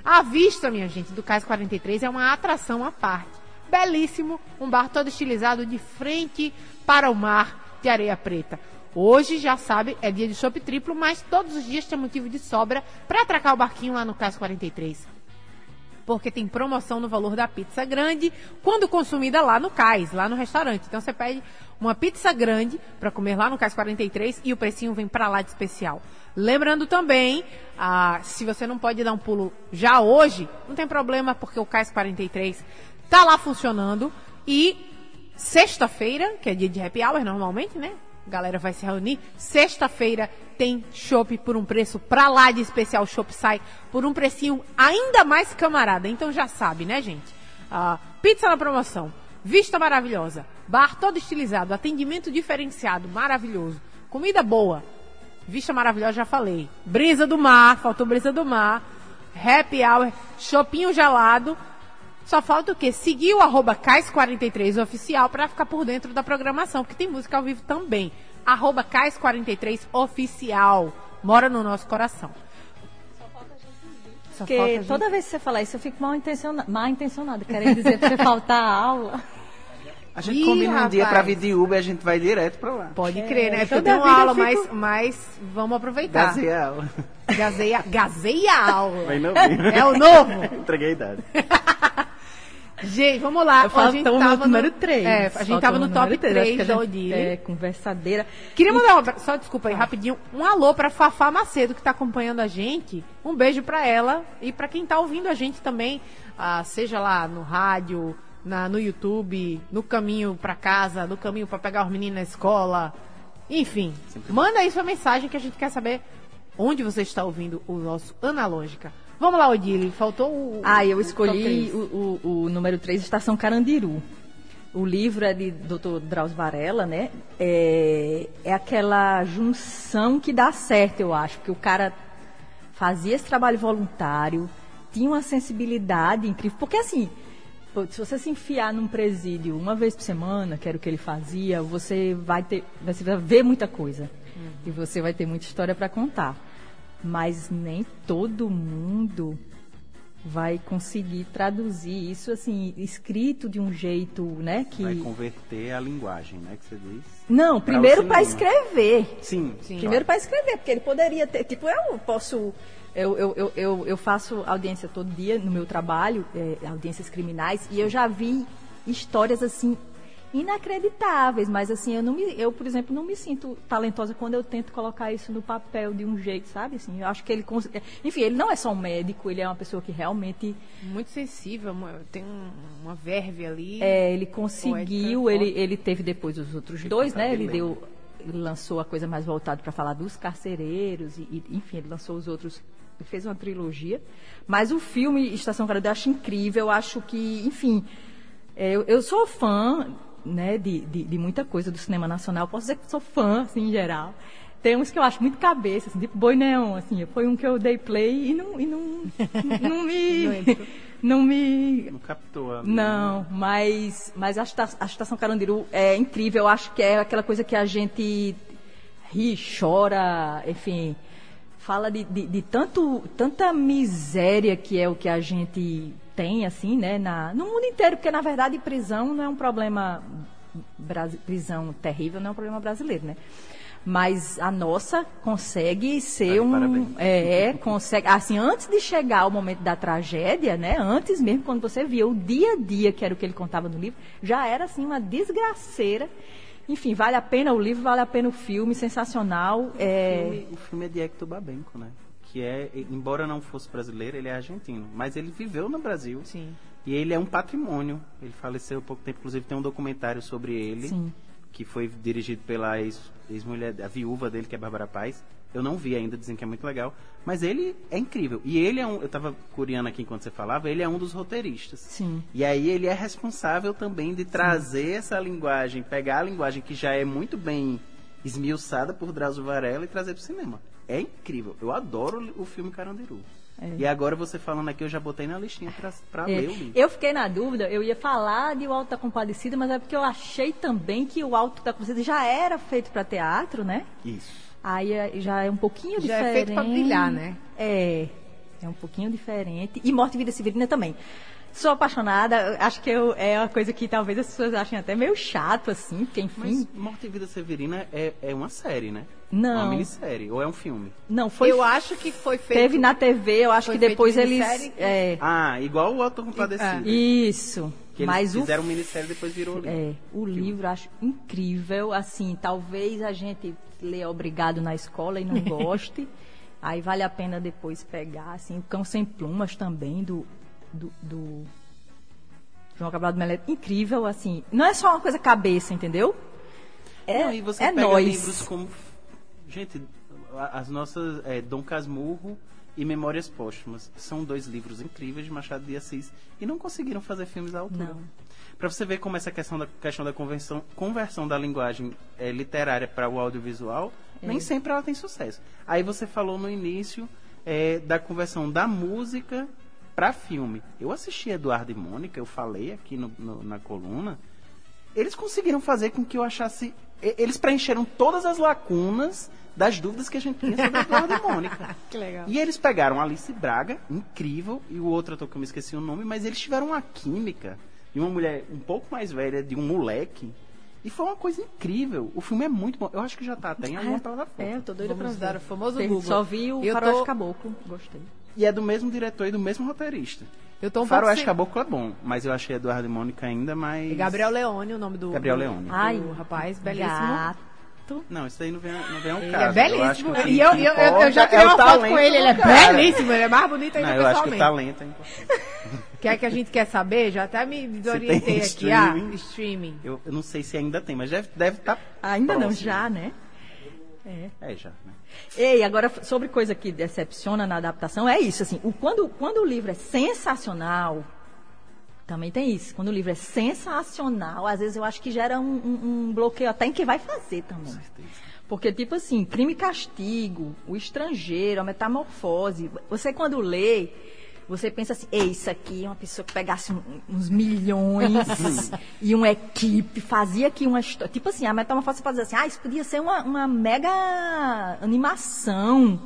Speaker 3: A vista, minha gente, do Cais 43 é uma atração à parte. Belíssimo, um bar todo estilizado de frente para o mar. de Areia Preta. Hoje, já sabe, é dia de chopp triplo, mas todos os dias tem motivo de sobra para atracar o barquinho lá no Cais 43 porque tem promoção no valor da pizza grande quando consumida lá no Cais, lá no restaurante. Então você pede uma pizza grande para comer lá no Cais 43 e o precinho vem para lá de especial. Lembrando também, ah, se você não pode dar um pulo já hoje, não tem problema, porque o Cais 43 tá lá funcionando e sexta-feira, que é dia de happy hour normalmente, né? A galera vai se reunir. Sexta-feira tem chopp por um preço pra lá de especial. Chopp sai por um precinho ainda mais camarada. Então já sabe, né, gente? Ah, pizza na promoção. Vista maravilhosa. Bar todo estilizado. Atendimento diferenciado. Maravilhoso. Comida boa. Vista maravilhosa, já falei. Brisa do mar. Faltou brisa do mar. Happy hour. Chopinho gelado. Só falta o quê? Seguir o arroba Cais43 oficial para ficar por dentro da programação, porque tem música ao vivo também. Arroba Cais43 oficial. Mora no nosso coração. Só
Speaker 6: Porque
Speaker 3: falta a gente-
Speaker 6: toda vez que você falar isso, eu fico mal intencionada, mal intencionada querendo dizer pra você faltar a aula.
Speaker 5: A gente
Speaker 3: Ih,
Speaker 5: combina um dia pra
Speaker 3: rapaz.
Speaker 5: vir de Uber e a gente vai direto pra lá.
Speaker 3: Pode crer, né? Porque tenho uma aula,
Speaker 6: fico-
Speaker 3: mas, mas vamos aproveitar.
Speaker 5: Gazei a aula.
Speaker 3: Gazeia, gazeia a aula.
Speaker 5: Bem novinho.
Speaker 3: É o novo?
Speaker 5: Entreguei a idade.
Speaker 3: Gente, vamos lá.
Speaker 6: Eu falo,
Speaker 3: a gente
Speaker 6: então,
Speaker 3: tava
Speaker 6: meu número 3.
Speaker 3: É, a gente tava no top 3 da Odile.
Speaker 6: É, conversadeira.
Speaker 3: Queria mandar um abra- só desculpa aí, rapidinho, um alô pra Fafá Macedo, que tá acompanhando a gente. Um beijo pra ela e pra quem tá ouvindo a gente também, ah, seja lá no rádio, na, no YouTube, no caminho pra casa, no caminho pra pegar os meninos na escola. Enfim, manda aí sua mensagem que a gente quer saber onde você está ouvindo o nosso Analógica. Vamos lá, Odile, faltou o.
Speaker 6: Ah, eu escolhi o, o- o número 3, Estação Carandiru. O livro é de Dr. Drauzio Varela, né? É, é aquela junção que dá certo, eu acho, porque o cara fazia esse trabalho voluntário, tinha uma sensibilidade incrível. Porque assim, se você se enfiar num presídio uma vez por semana, que era o que ele fazia, você vai ter, você vai ver muita coisa. E você vai ter muita história para contar. Mas nem todo mundo vai conseguir traduzir isso assim escrito de um jeito, né, que
Speaker 5: Vai converter a linguagem, né? Que você diz.
Speaker 6: não, primeiro para escrever.
Speaker 5: Sim.
Speaker 3: Sim.
Speaker 6: Primeiro para escrever, porque ele poderia ter. Tipo, eu posso. Eu, eu, eu, eu, eu faço audiência todo dia no meu trabalho, é, audiências criminais, e eu já vi histórias assim inacreditáveis, mas assim, eu não me, eu, por exemplo, não me sinto talentosa quando eu tento colocar isso no papel de um jeito, sabe? Assim, eu acho que ele enfim, ele não é só um médico, ele é uma pessoa que realmente
Speaker 3: Muito sensível, tem um- uma verve ali.
Speaker 6: é, ele conseguiu,
Speaker 3: Poética,
Speaker 6: ele, ele teve depois os outros dois, né? Ele deu, ele lançou a coisa mais voltada para falar dos carcereiros e, e, enfim, ele lançou os outros, ele fez uma trilogia. Mas o filme Estação Carandiru eu acho incrível, eu acho que, enfim, é, eu, eu sou fã, né, de, de, de muita coisa do cinema nacional. Posso dizer que sou fã, assim, em geral. Tem uns que eu acho muito cabeça, assim, tipo Boi Neon, assim, foi um que eu dei play e não, e não, não me, não me
Speaker 5: Não captou a.
Speaker 6: não, mas, mas a, a Estação Carandiru é incrível. Eu acho que é aquela coisa que a gente ri, chora, enfim, fala de, de, de tanto, tanta miséria que é o que a gente tem, assim, né, na, no mundo inteiro, porque na verdade prisão não é um problema, prisão terrível não é um problema brasileiro, né? Mas a noça consegue ser
Speaker 5: de
Speaker 6: um.
Speaker 5: parabéns.
Speaker 6: É, consegue. Assim, antes de chegar ao momento da tragédia, né? Antes mesmo, quando você via o dia a dia, que era o que ele contava no livro, já era assim uma desgraceira. Enfim, vale a pena o livro, vale a pena o filme, sensacional.
Speaker 5: O
Speaker 6: É,
Speaker 5: filme- O filme é de Hector Babenco, né? Que é, embora não fosse brasileiro, ele é argentino. Mas ele viveu no Brasil.
Speaker 3: Sim.
Speaker 5: E ele é um patrimônio. Ele faleceu há pouco tempo, inclusive tem um documentário sobre ele.
Speaker 6: Sim.
Speaker 5: Que foi dirigido pela ex- ex-mulher, a viúva dele, que é Bárbara Paz. Eu não vi ainda, dizem que é muito legal. Mas ele é incrível. E ele é um. Eu tava curiando aqui enquanto você falava, ele é um dos roteiristas.
Speaker 6: Sim.
Speaker 5: E aí ele é responsável também de trazer essa linguagem, pegar a linguagem que já é muito bem esmiuçada por Drauzio Varela e trazer pro cinema. É incrível. Eu adoro o filme Carandiru. E agora você falando aqui, eu já botei na listinha pra, pra
Speaker 6: É,
Speaker 5: ler o livro.
Speaker 6: Eu fiquei na dúvida, eu ia falar de O Alto da Compadecida, mas é porque eu achei também que O Alto da Compadecida já era feito para teatro, né?
Speaker 5: Isso.
Speaker 6: Aí é- já é um pouquinho
Speaker 3: Já é
Speaker 6: diferente.
Speaker 3: feito pra brilhar, né?
Speaker 6: É. É um pouquinho diferente. E Morte e Vida Severina também. Sou apaixonada, acho que eu, é uma coisa que talvez as pessoas achem até meio chato, assim, porque enfim.
Speaker 5: Mas Morte e Vida Severina é, é uma série, né?
Speaker 6: Não.
Speaker 5: Uma minissérie, ou é um filme?
Speaker 6: Não, foi.
Speaker 3: eu acho que foi feito.
Speaker 6: Teve na TV, eu acho que depois eles.
Speaker 3: minissérie?
Speaker 6: É,
Speaker 5: Ah, igual o Auto Compadecido.
Speaker 6: isso.
Speaker 5: Que eles
Speaker 6: Mas o
Speaker 5: fizeram minissérie e depois virou livro.
Speaker 6: É, o livro eu acho incrível, assim, talvez a gente leia obrigado na escola e não goste, aí vale a pena depois pegar, assim, o Cão Sem Plumas também, do, do, do João Cabral do Melé, incrível, assim, não é só uma coisa cabeça, entendeu? É,
Speaker 5: Não, e você
Speaker 6: é
Speaker 5: pega
Speaker 6: nós.
Speaker 5: livros como. Gente, as nossas. É, Dom Casmurro e Memórias Póstumas. São dois livros incríveis de Machado de Assis. E não conseguiram fazer filmes à altura. Pra você ver como essa questão da, questão da conversão, conversão da linguagem é, literária para o audiovisual,
Speaker 6: É.
Speaker 5: nem sempre ela tem sucesso. Aí você falou no início é, da conversão da música para filme. Eu assisti Eduardo e Mônica, eu falei aqui no- no- na coluna. Eles conseguiram fazer com que eu achasse. Eles preencheram todas as lacunas das dúvidas que a gente tinha sobre Eduardo e Mônica.
Speaker 3: Que legal.
Speaker 5: E eles pegaram Alice Braga, incrível, e o outro ator que eu me esqueci o nome, mas eles tiveram uma química de uma mulher um pouco mais velha, de um moleque. E foi uma coisa incrível. O filme é muito bom. Eu acho que já tá até em alguma
Speaker 6: É,
Speaker 5: plataforma.
Speaker 6: eu tô doida
Speaker 3: Vamos
Speaker 6: pra
Speaker 3: dar
Speaker 6: ver.
Speaker 3: o famoso
Speaker 6: Tem-
Speaker 3: Google.
Speaker 6: Só vi o
Speaker 3: Eu
Speaker 6: Faroeste
Speaker 3: tô-
Speaker 6: Caboclo, gostei.
Speaker 5: E é do mesmo diretor e do mesmo roteirista.
Speaker 3: Eu tô um
Speaker 5: Faroeste
Speaker 3: sem...
Speaker 5: Caboclo é bom, mas eu achei Eduardo e Mônica ainda mais...
Speaker 3: E Gabriel Leone, o nome do.
Speaker 5: Gabriel Leone.
Speaker 6: Ai,
Speaker 3: rapaz, belíssimo.
Speaker 6: Gato.
Speaker 5: Não, isso aí não vem, não vem ao
Speaker 3: Ele
Speaker 5: caso.
Speaker 3: é
Speaker 5: Eu acho
Speaker 3: belíssimo.
Speaker 5: que o que
Speaker 3: E eu, eu, eu, eu já
Speaker 5: importa
Speaker 3: tirei
Speaker 5: é o
Speaker 3: uma foto com ele, ele é
Speaker 5: cara.
Speaker 3: belíssimo, ele é mais bonito ainda
Speaker 5: Não, eu acho que o
Speaker 3: pessoalmente.
Speaker 5: talento é importante.
Speaker 3: Quer que a gente quer saber? Já até me desorientei aqui.
Speaker 5: streaming?
Speaker 3: Ah, streaming.
Speaker 5: Eu, eu não sei se ainda tem, mas deve estar deve tá
Speaker 6: Ainda não,
Speaker 5: próximo.
Speaker 6: já, né?
Speaker 5: É, já. Né?
Speaker 6: Ei, agora sobre coisa que decepciona na adaptação, é isso, assim, o, quando, quando o livro é sensacional, também tem isso, quando o livro é sensacional, às vezes eu acho que gera um, um- um bloqueio até em quem vai fazer também. Porque, tipo assim, crime e castigo, o estrangeiro, a metamorfose, você quando lê, você pensa assim, ei, isso aqui é uma pessoa que pegasse um- uns milhões e uma equipe, fazia aqui uma história. Tipo assim, a metamorfose fazia assim, ah, isso podia ser uma, uma mega animação.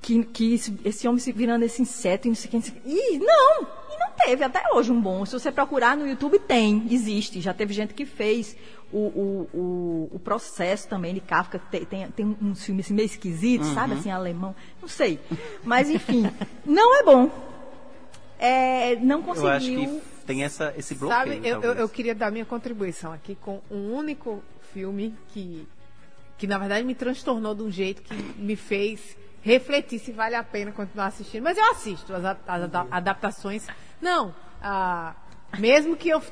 Speaker 6: Que, que esse, esse homem se virando esse inseto e não sei o que. não sei o que. E não! E não teve até hoje um bom. Se você procurar no YouTube, tem, existe. Já teve gente que fez o, o, o, o processo também de Kafka. Tem, tem, tem uns filmes assim, meio esquisitos, sabe? Assim, alemão. Não sei. Mas, enfim, não é bom. É, não
Speaker 5: Eu acho
Speaker 6: conseguiu.
Speaker 5: que tem essa, esse bloqueio.
Speaker 3: Sabe, eu, eu, eu queria dar minha contribuição aqui com um único filme que, que na verdade me transtornou de um jeito que me fez refletir se vale a pena continuar assistindo. Mas eu assisto as, as ada- adaptações. Não, ah, mesmo que eu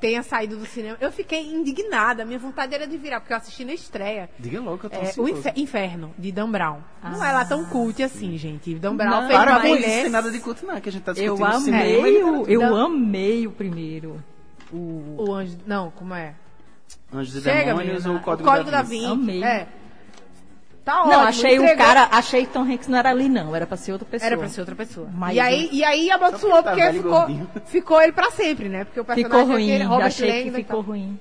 Speaker 3: tenha saído do cinema, eu fiquei indignada. Minha vontade era de virar, porque eu assisti na estreia.
Speaker 5: Diga logo, eu tô
Speaker 3: É, o. Infer- Inferno, de Dan Brown. Não é lá tão cult assim, gente. Dan Brown
Speaker 6: Não,
Speaker 3: fez
Speaker 5: Para
Speaker 3: uma
Speaker 5: com isso,
Speaker 3: mulher.
Speaker 5: sem nada de culto, não, que a gente tá
Speaker 6: Eu
Speaker 5: discutindo cinema e
Speaker 6: amei, o,
Speaker 5: literatura.
Speaker 6: eu
Speaker 3: Não.
Speaker 6: amei o primeiro. O,
Speaker 3: O anjo. Não, como é?
Speaker 5: Anjos e
Speaker 3: Chega,
Speaker 5: Demônios
Speaker 3: menina.
Speaker 5: ou o Código,
Speaker 3: da
Speaker 5: Vinci?
Speaker 3: Vinci.
Speaker 6: Amei.
Speaker 3: É. Tá ótimo.
Speaker 6: não, achei o
Speaker 3: entregou.
Speaker 6: cara, achei que Tom Hanks não era ali, não. Era pra ser outra pessoa.
Speaker 3: Era pra ser outra pessoa.
Speaker 6: Mas
Speaker 3: e, aí, e aí amaldiçoou,
Speaker 5: porque tá
Speaker 3: porque
Speaker 5: e
Speaker 3: ficou,
Speaker 5: gordinho.
Speaker 3: ficou ele pra sempre, né? Porque o personagem
Speaker 6: Ficou
Speaker 3: é
Speaker 6: ruim,
Speaker 3: aquele Robert
Speaker 6: achei que
Speaker 3: Langdon
Speaker 6: ficou ruim.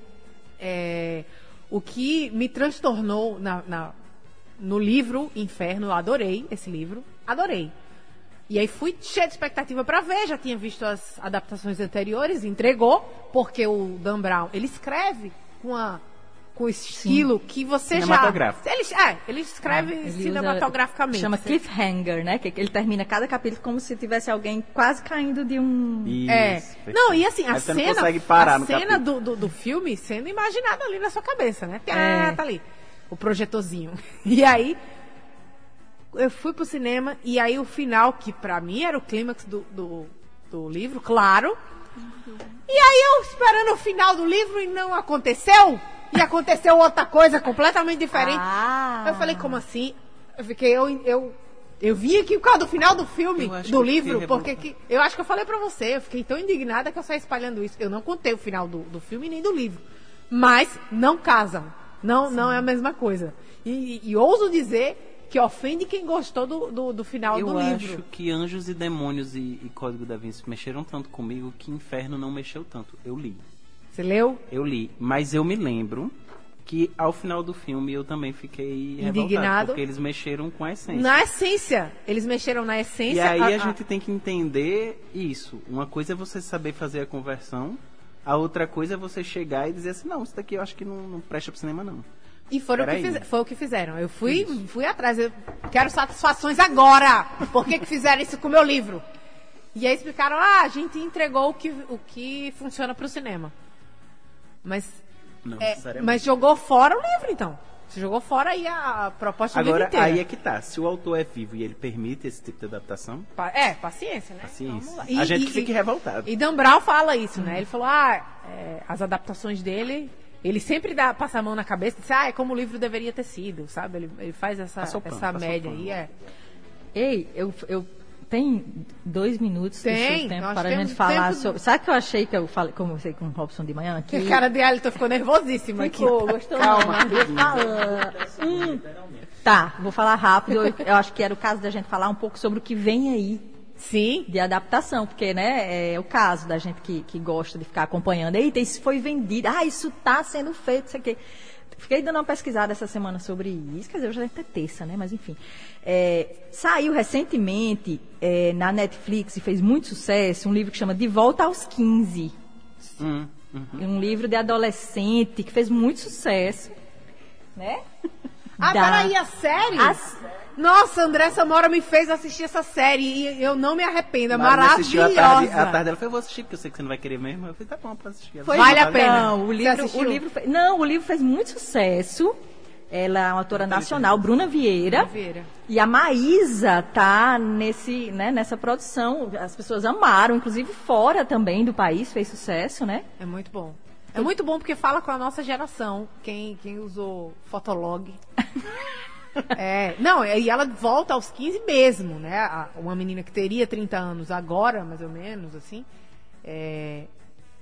Speaker 3: É, o que me transtornou na, na- no livro Inferno, eu adorei esse livro, adorei. E aí fui cheia de expectativa pra ver, já tinha visto as adaptações anteriores, entregou, porque o Dan Brown, ele escreve com a com estilo que você já
Speaker 5: Cinematográfico.
Speaker 3: ele, é, ele escreve
Speaker 6: Ele usa-
Speaker 3: cinematograficamente.
Speaker 6: Chama cliffhanger, né? Que ele termina cada capítulo como se tivesse alguém quase caindo de um.
Speaker 5: Isso,
Speaker 3: É.
Speaker 5: perfeito.
Speaker 3: Não, e assim, a
Speaker 5: você
Speaker 3: cena,
Speaker 5: não consegue parar
Speaker 3: a
Speaker 5: no
Speaker 3: cena
Speaker 5: capítulo.
Speaker 3: do, do, do filme sendo imaginada ali na sua cabeça, né? Tá,
Speaker 6: É.
Speaker 3: tá ali. O projetorzinho. E aí, eu fui pro cinema e aí o final, que pra mim era o clímax do, do, do livro, claro. E aí eu esperando o final do livro e não aconteceu. E aconteceu outra coisa completamente diferente.
Speaker 6: Ah.
Speaker 3: Eu falei, como assim? Eu fiquei, eu, eu, eu vim aqui por causa do final do filme,
Speaker 5: Eu acho
Speaker 3: do
Speaker 5: que eu
Speaker 3: livro, porque que, eu acho que eu falei pra você, eu fiquei tão indignada que eu saí espalhando isso. Eu não contei o final do, do filme nem do livro. Mas não casam. Não, não é a mesma coisa. E, e- e ouso dizer que ofende quem gostou do, do, do final
Speaker 5: Eu
Speaker 3: do
Speaker 5: acho
Speaker 3: livro.
Speaker 5: que Anjos e Demônios e, e Código da Vinci mexeram tanto comigo que Inferno não mexeu tanto. Eu li.
Speaker 3: Você leu?
Speaker 5: Eu li. Mas eu me lembro que ao final do filme eu também fiquei
Speaker 3: Indignado.
Speaker 5: porque eles mexeram com a essência.
Speaker 3: Na essência. Eles mexeram na
Speaker 5: E
Speaker 3: essência.
Speaker 5: aí a,
Speaker 3: a-
Speaker 5: gente tem que entender isso. Uma coisa é você saber fazer a conversão, a outra coisa é você chegar e dizer assim, não, isso daqui eu acho que não, não presta pro cinema, não.
Speaker 3: E foram o que fiz- foi o que fizeram. Eu fui, fui atrás. Eu quero satisfações agora. Por que, que fizeram isso com o meu livro? E aí explicaram, ah, a gente entregou o que, o que funciona pro cinema. Mas,
Speaker 5: Não,
Speaker 3: é, mas jogou fora o livro, então. Você jogou fora aí a, a proposta do
Speaker 5: Agora,
Speaker 3: livro inteiro.
Speaker 5: aí é que tá. Se o autor é vivo e ele permite esse tipo de adaptação,
Speaker 3: Pa- É, paciência, né?
Speaker 5: paciência.
Speaker 3: Vamos lá.
Speaker 5: A gente fica revoltado.
Speaker 3: E Dan Brown fala isso, né? Ele falou, ah, é, as adaptações dele, ele sempre dá, passa a mão na cabeça e diz, ah, é como o livro deveria ter sido, sabe? Ele, ele faz essa,
Speaker 5: pano,
Speaker 3: essa média
Speaker 5: pano.
Speaker 3: aí, é.
Speaker 6: Ei, eu, eu tem dois minutos
Speaker 3: Tem,
Speaker 6: do tempo para a gente falar
Speaker 3: tempo-
Speaker 6: sobre. Sabe o que eu achei que eu falei, conversei com o Robson de manhã? Que
Speaker 3: A cara de Elton ficou nervosíssimo aqui.
Speaker 6: Ficou, gostou
Speaker 5: Calma,
Speaker 6: falar. Hum. Tá, vou falar rápido. Eu, eu acho que era o caso da gente falar um pouco sobre o que vem aí
Speaker 3: Sim.
Speaker 6: de adaptação, porque, né, é o caso da gente que, que gosta de ficar acompanhando. Eita, isso foi vendido. Ah, isso tá sendo feito, isso aqui. Fiquei dando uma pesquisada essa semana sobre isso, quer dizer, hoje é até terça, né? Mas enfim. É, saiu recentemente é, na Netflix e fez muito sucesso um livro que chama De Volta aos 15.
Speaker 5: Hum, hum.
Speaker 6: Um livro de adolescente que fez muito sucesso. Né?
Speaker 3: Ah,
Speaker 6: Da-
Speaker 3: peraí, a série?
Speaker 6: As-
Speaker 3: Nossa, André Samora me fez assistir essa série e eu não me arrependo, é maravilhosa.
Speaker 5: tarde, à tarde ela falou, eu vou assistir, porque eu sei que você não vai querer mesmo. Eu falei, tá bom, pode assistir.
Speaker 3: Foi- Vale a
Speaker 5: "Tá
Speaker 3: pena.
Speaker 6: Não, o livro, o livro fe- não, o livro fez muito sucesso. Ela é uma autora nacional, Bruna Vieira.
Speaker 3: Vieira.
Speaker 6: E a Maísa tá nesse, né, nessa produção. As pessoas amaram, inclusive fora também do país fez sucesso, né?
Speaker 3: É muito bom. É muito bom porque fala com a nossa geração, quem, quem usou Fotolog. É, não, e ela volta aos 15 mesmo, né? A- Uma menina que teria 30 anos agora, mais ou menos, assim. é,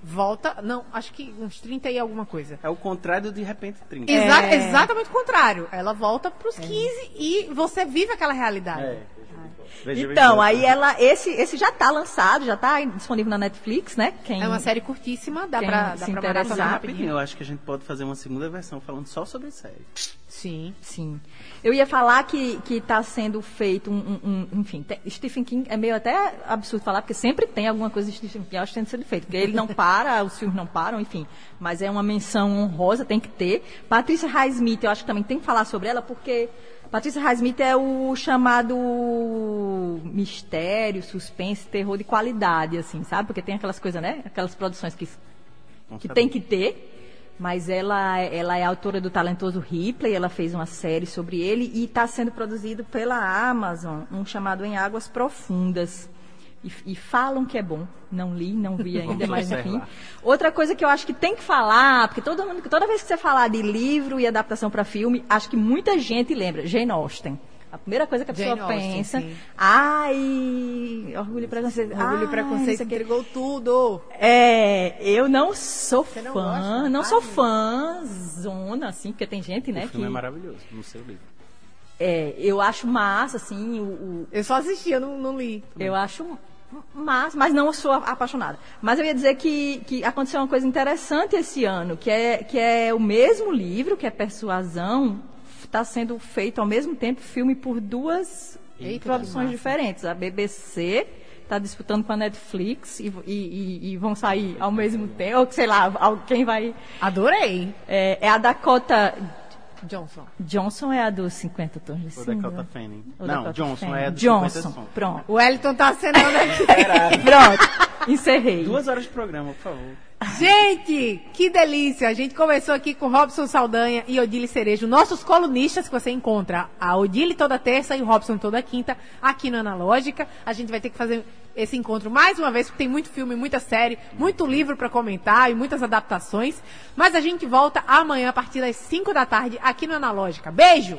Speaker 3: volta, não, acho que uns 30 e alguma coisa.
Speaker 5: É o contrário de repente 30.
Speaker 3: Exa-
Speaker 6: É.
Speaker 3: Exatamente o contrário. Ela volta pros 15 e você vive aquela realidade.
Speaker 5: É.
Speaker 6: Então, aí ela, esse, esse já tá lançado, já tá disponível na Netflix, né? Quem,
Speaker 3: É uma série curtíssima, dá dá
Speaker 6: se
Speaker 3: pra
Speaker 6: interessar.
Speaker 5: Rapidinho, eu acho que a gente pode fazer uma segunda versão falando só sobre série.
Speaker 3: Sim.
Speaker 6: Sim. Eu ia falar que que está sendo feito um, um- um- enfim, Stephen King é meio até absurdo falar porque sempre tem alguma coisa de Stephen King, eu acho que tem que ser feito, porque ele não para, os filmes não param, enfim. Mas é uma menção honrosa, tem que ter. Patrícia Highsmith, eu acho que também tem que falar sobre ela porque Patrícia Highsmith é o chamado mistério, suspense, terror de qualidade, assim, sabe? Porque tem aquelas coisas, né? Aquelas produções que que tem que ter. Mas ela, ela é autora do talentoso Ripley, ela fez uma série sobre ele e está sendo produzido pela Amazon, um chamado Em Águas Profundas. E, e falam que é bom. Não li, não vi ainda,
Speaker 5: Vamos
Speaker 6: mas enfim. Outra coisa que eu acho que tem que falar, porque todo mundo, toda vez que você falar de livro e adaptação para filme, acho que muita gente lembra. Jane Austen. A primeira coisa que a pessoa pensa,
Speaker 3: sim.
Speaker 6: ai, orgulho e preconceito.
Speaker 3: Orgulho e
Speaker 6: ai,
Speaker 3: preconceito
Speaker 6: não sei o
Speaker 3: entregou tudo.
Speaker 6: É, eu não sou
Speaker 3: Você não
Speaker 6: fã,
Speaker 3: gosta?
Speaker 6: não
Speaker 3: Ai,
Speaker 6: sou fã zona, assim, porque tem gente, né,
Speaker 5: o filme
Speaker 6: que
Speaker 5: é maravilhoso, no seu livro.
Speaker 6: É, eu acho massa, assim, o, o-
Speaker 3: Eu só assisti, eu não, não li.
Speaker 6: eu acho massa, mas não sou apaixonada. Mas eu ia dizer que, que aconteceu uma coisa interessante esse ano, que é, que é o mesmo livro, que é Persuasão, está sendo feito ao mesmo tempo filme por duas
Speaker 3: Eita,
Speaker 6: produções diferentes. A BBC está disputando com a Netflix e, e- e- e vão sair ao mesmo tempo, ou sei lá, alguém vai...
Speaker 3: Adorei.
Speaker 6: É, é a Dakota
Speaker 3: Johnson.
Speaker 6: Johnson é a dos 50 tons de
Speaker 5: O
Speaker 6: cinza.
Speaker 5: Dakota Fanning.
Speaker 6: O
Speaker 5: Não,
Speaker 6: Dakota
Speaker 5: Johnson
Speaker 6: Fanning.
Speaker 5: é a dos
Speaker 6: Johnson,
Speaker 5: 50 Tons.
Speaker 6: pronto.
Speaker 3: O Wellington tá acenando aqui.
Speaker 6: Pronto, encerrei.
Speaker 5: Duas horas de programa, por favor.
Speaker 3: Gente, que delícia! A gente começou aqui com Robson Saldanha e Odile Cerejo, nossos colunistas que você encontra a Odile toda terça e o Robson toda quinta aqui no Analógica. A gente vai ter que fazer esse encontro mais uma vez, porque tem muito filme, muita série, muito livro para comentar e muitas adaptações. Mas a gente volta amanhã a partir das 5 da tarde aqui no Analógica. Beijo!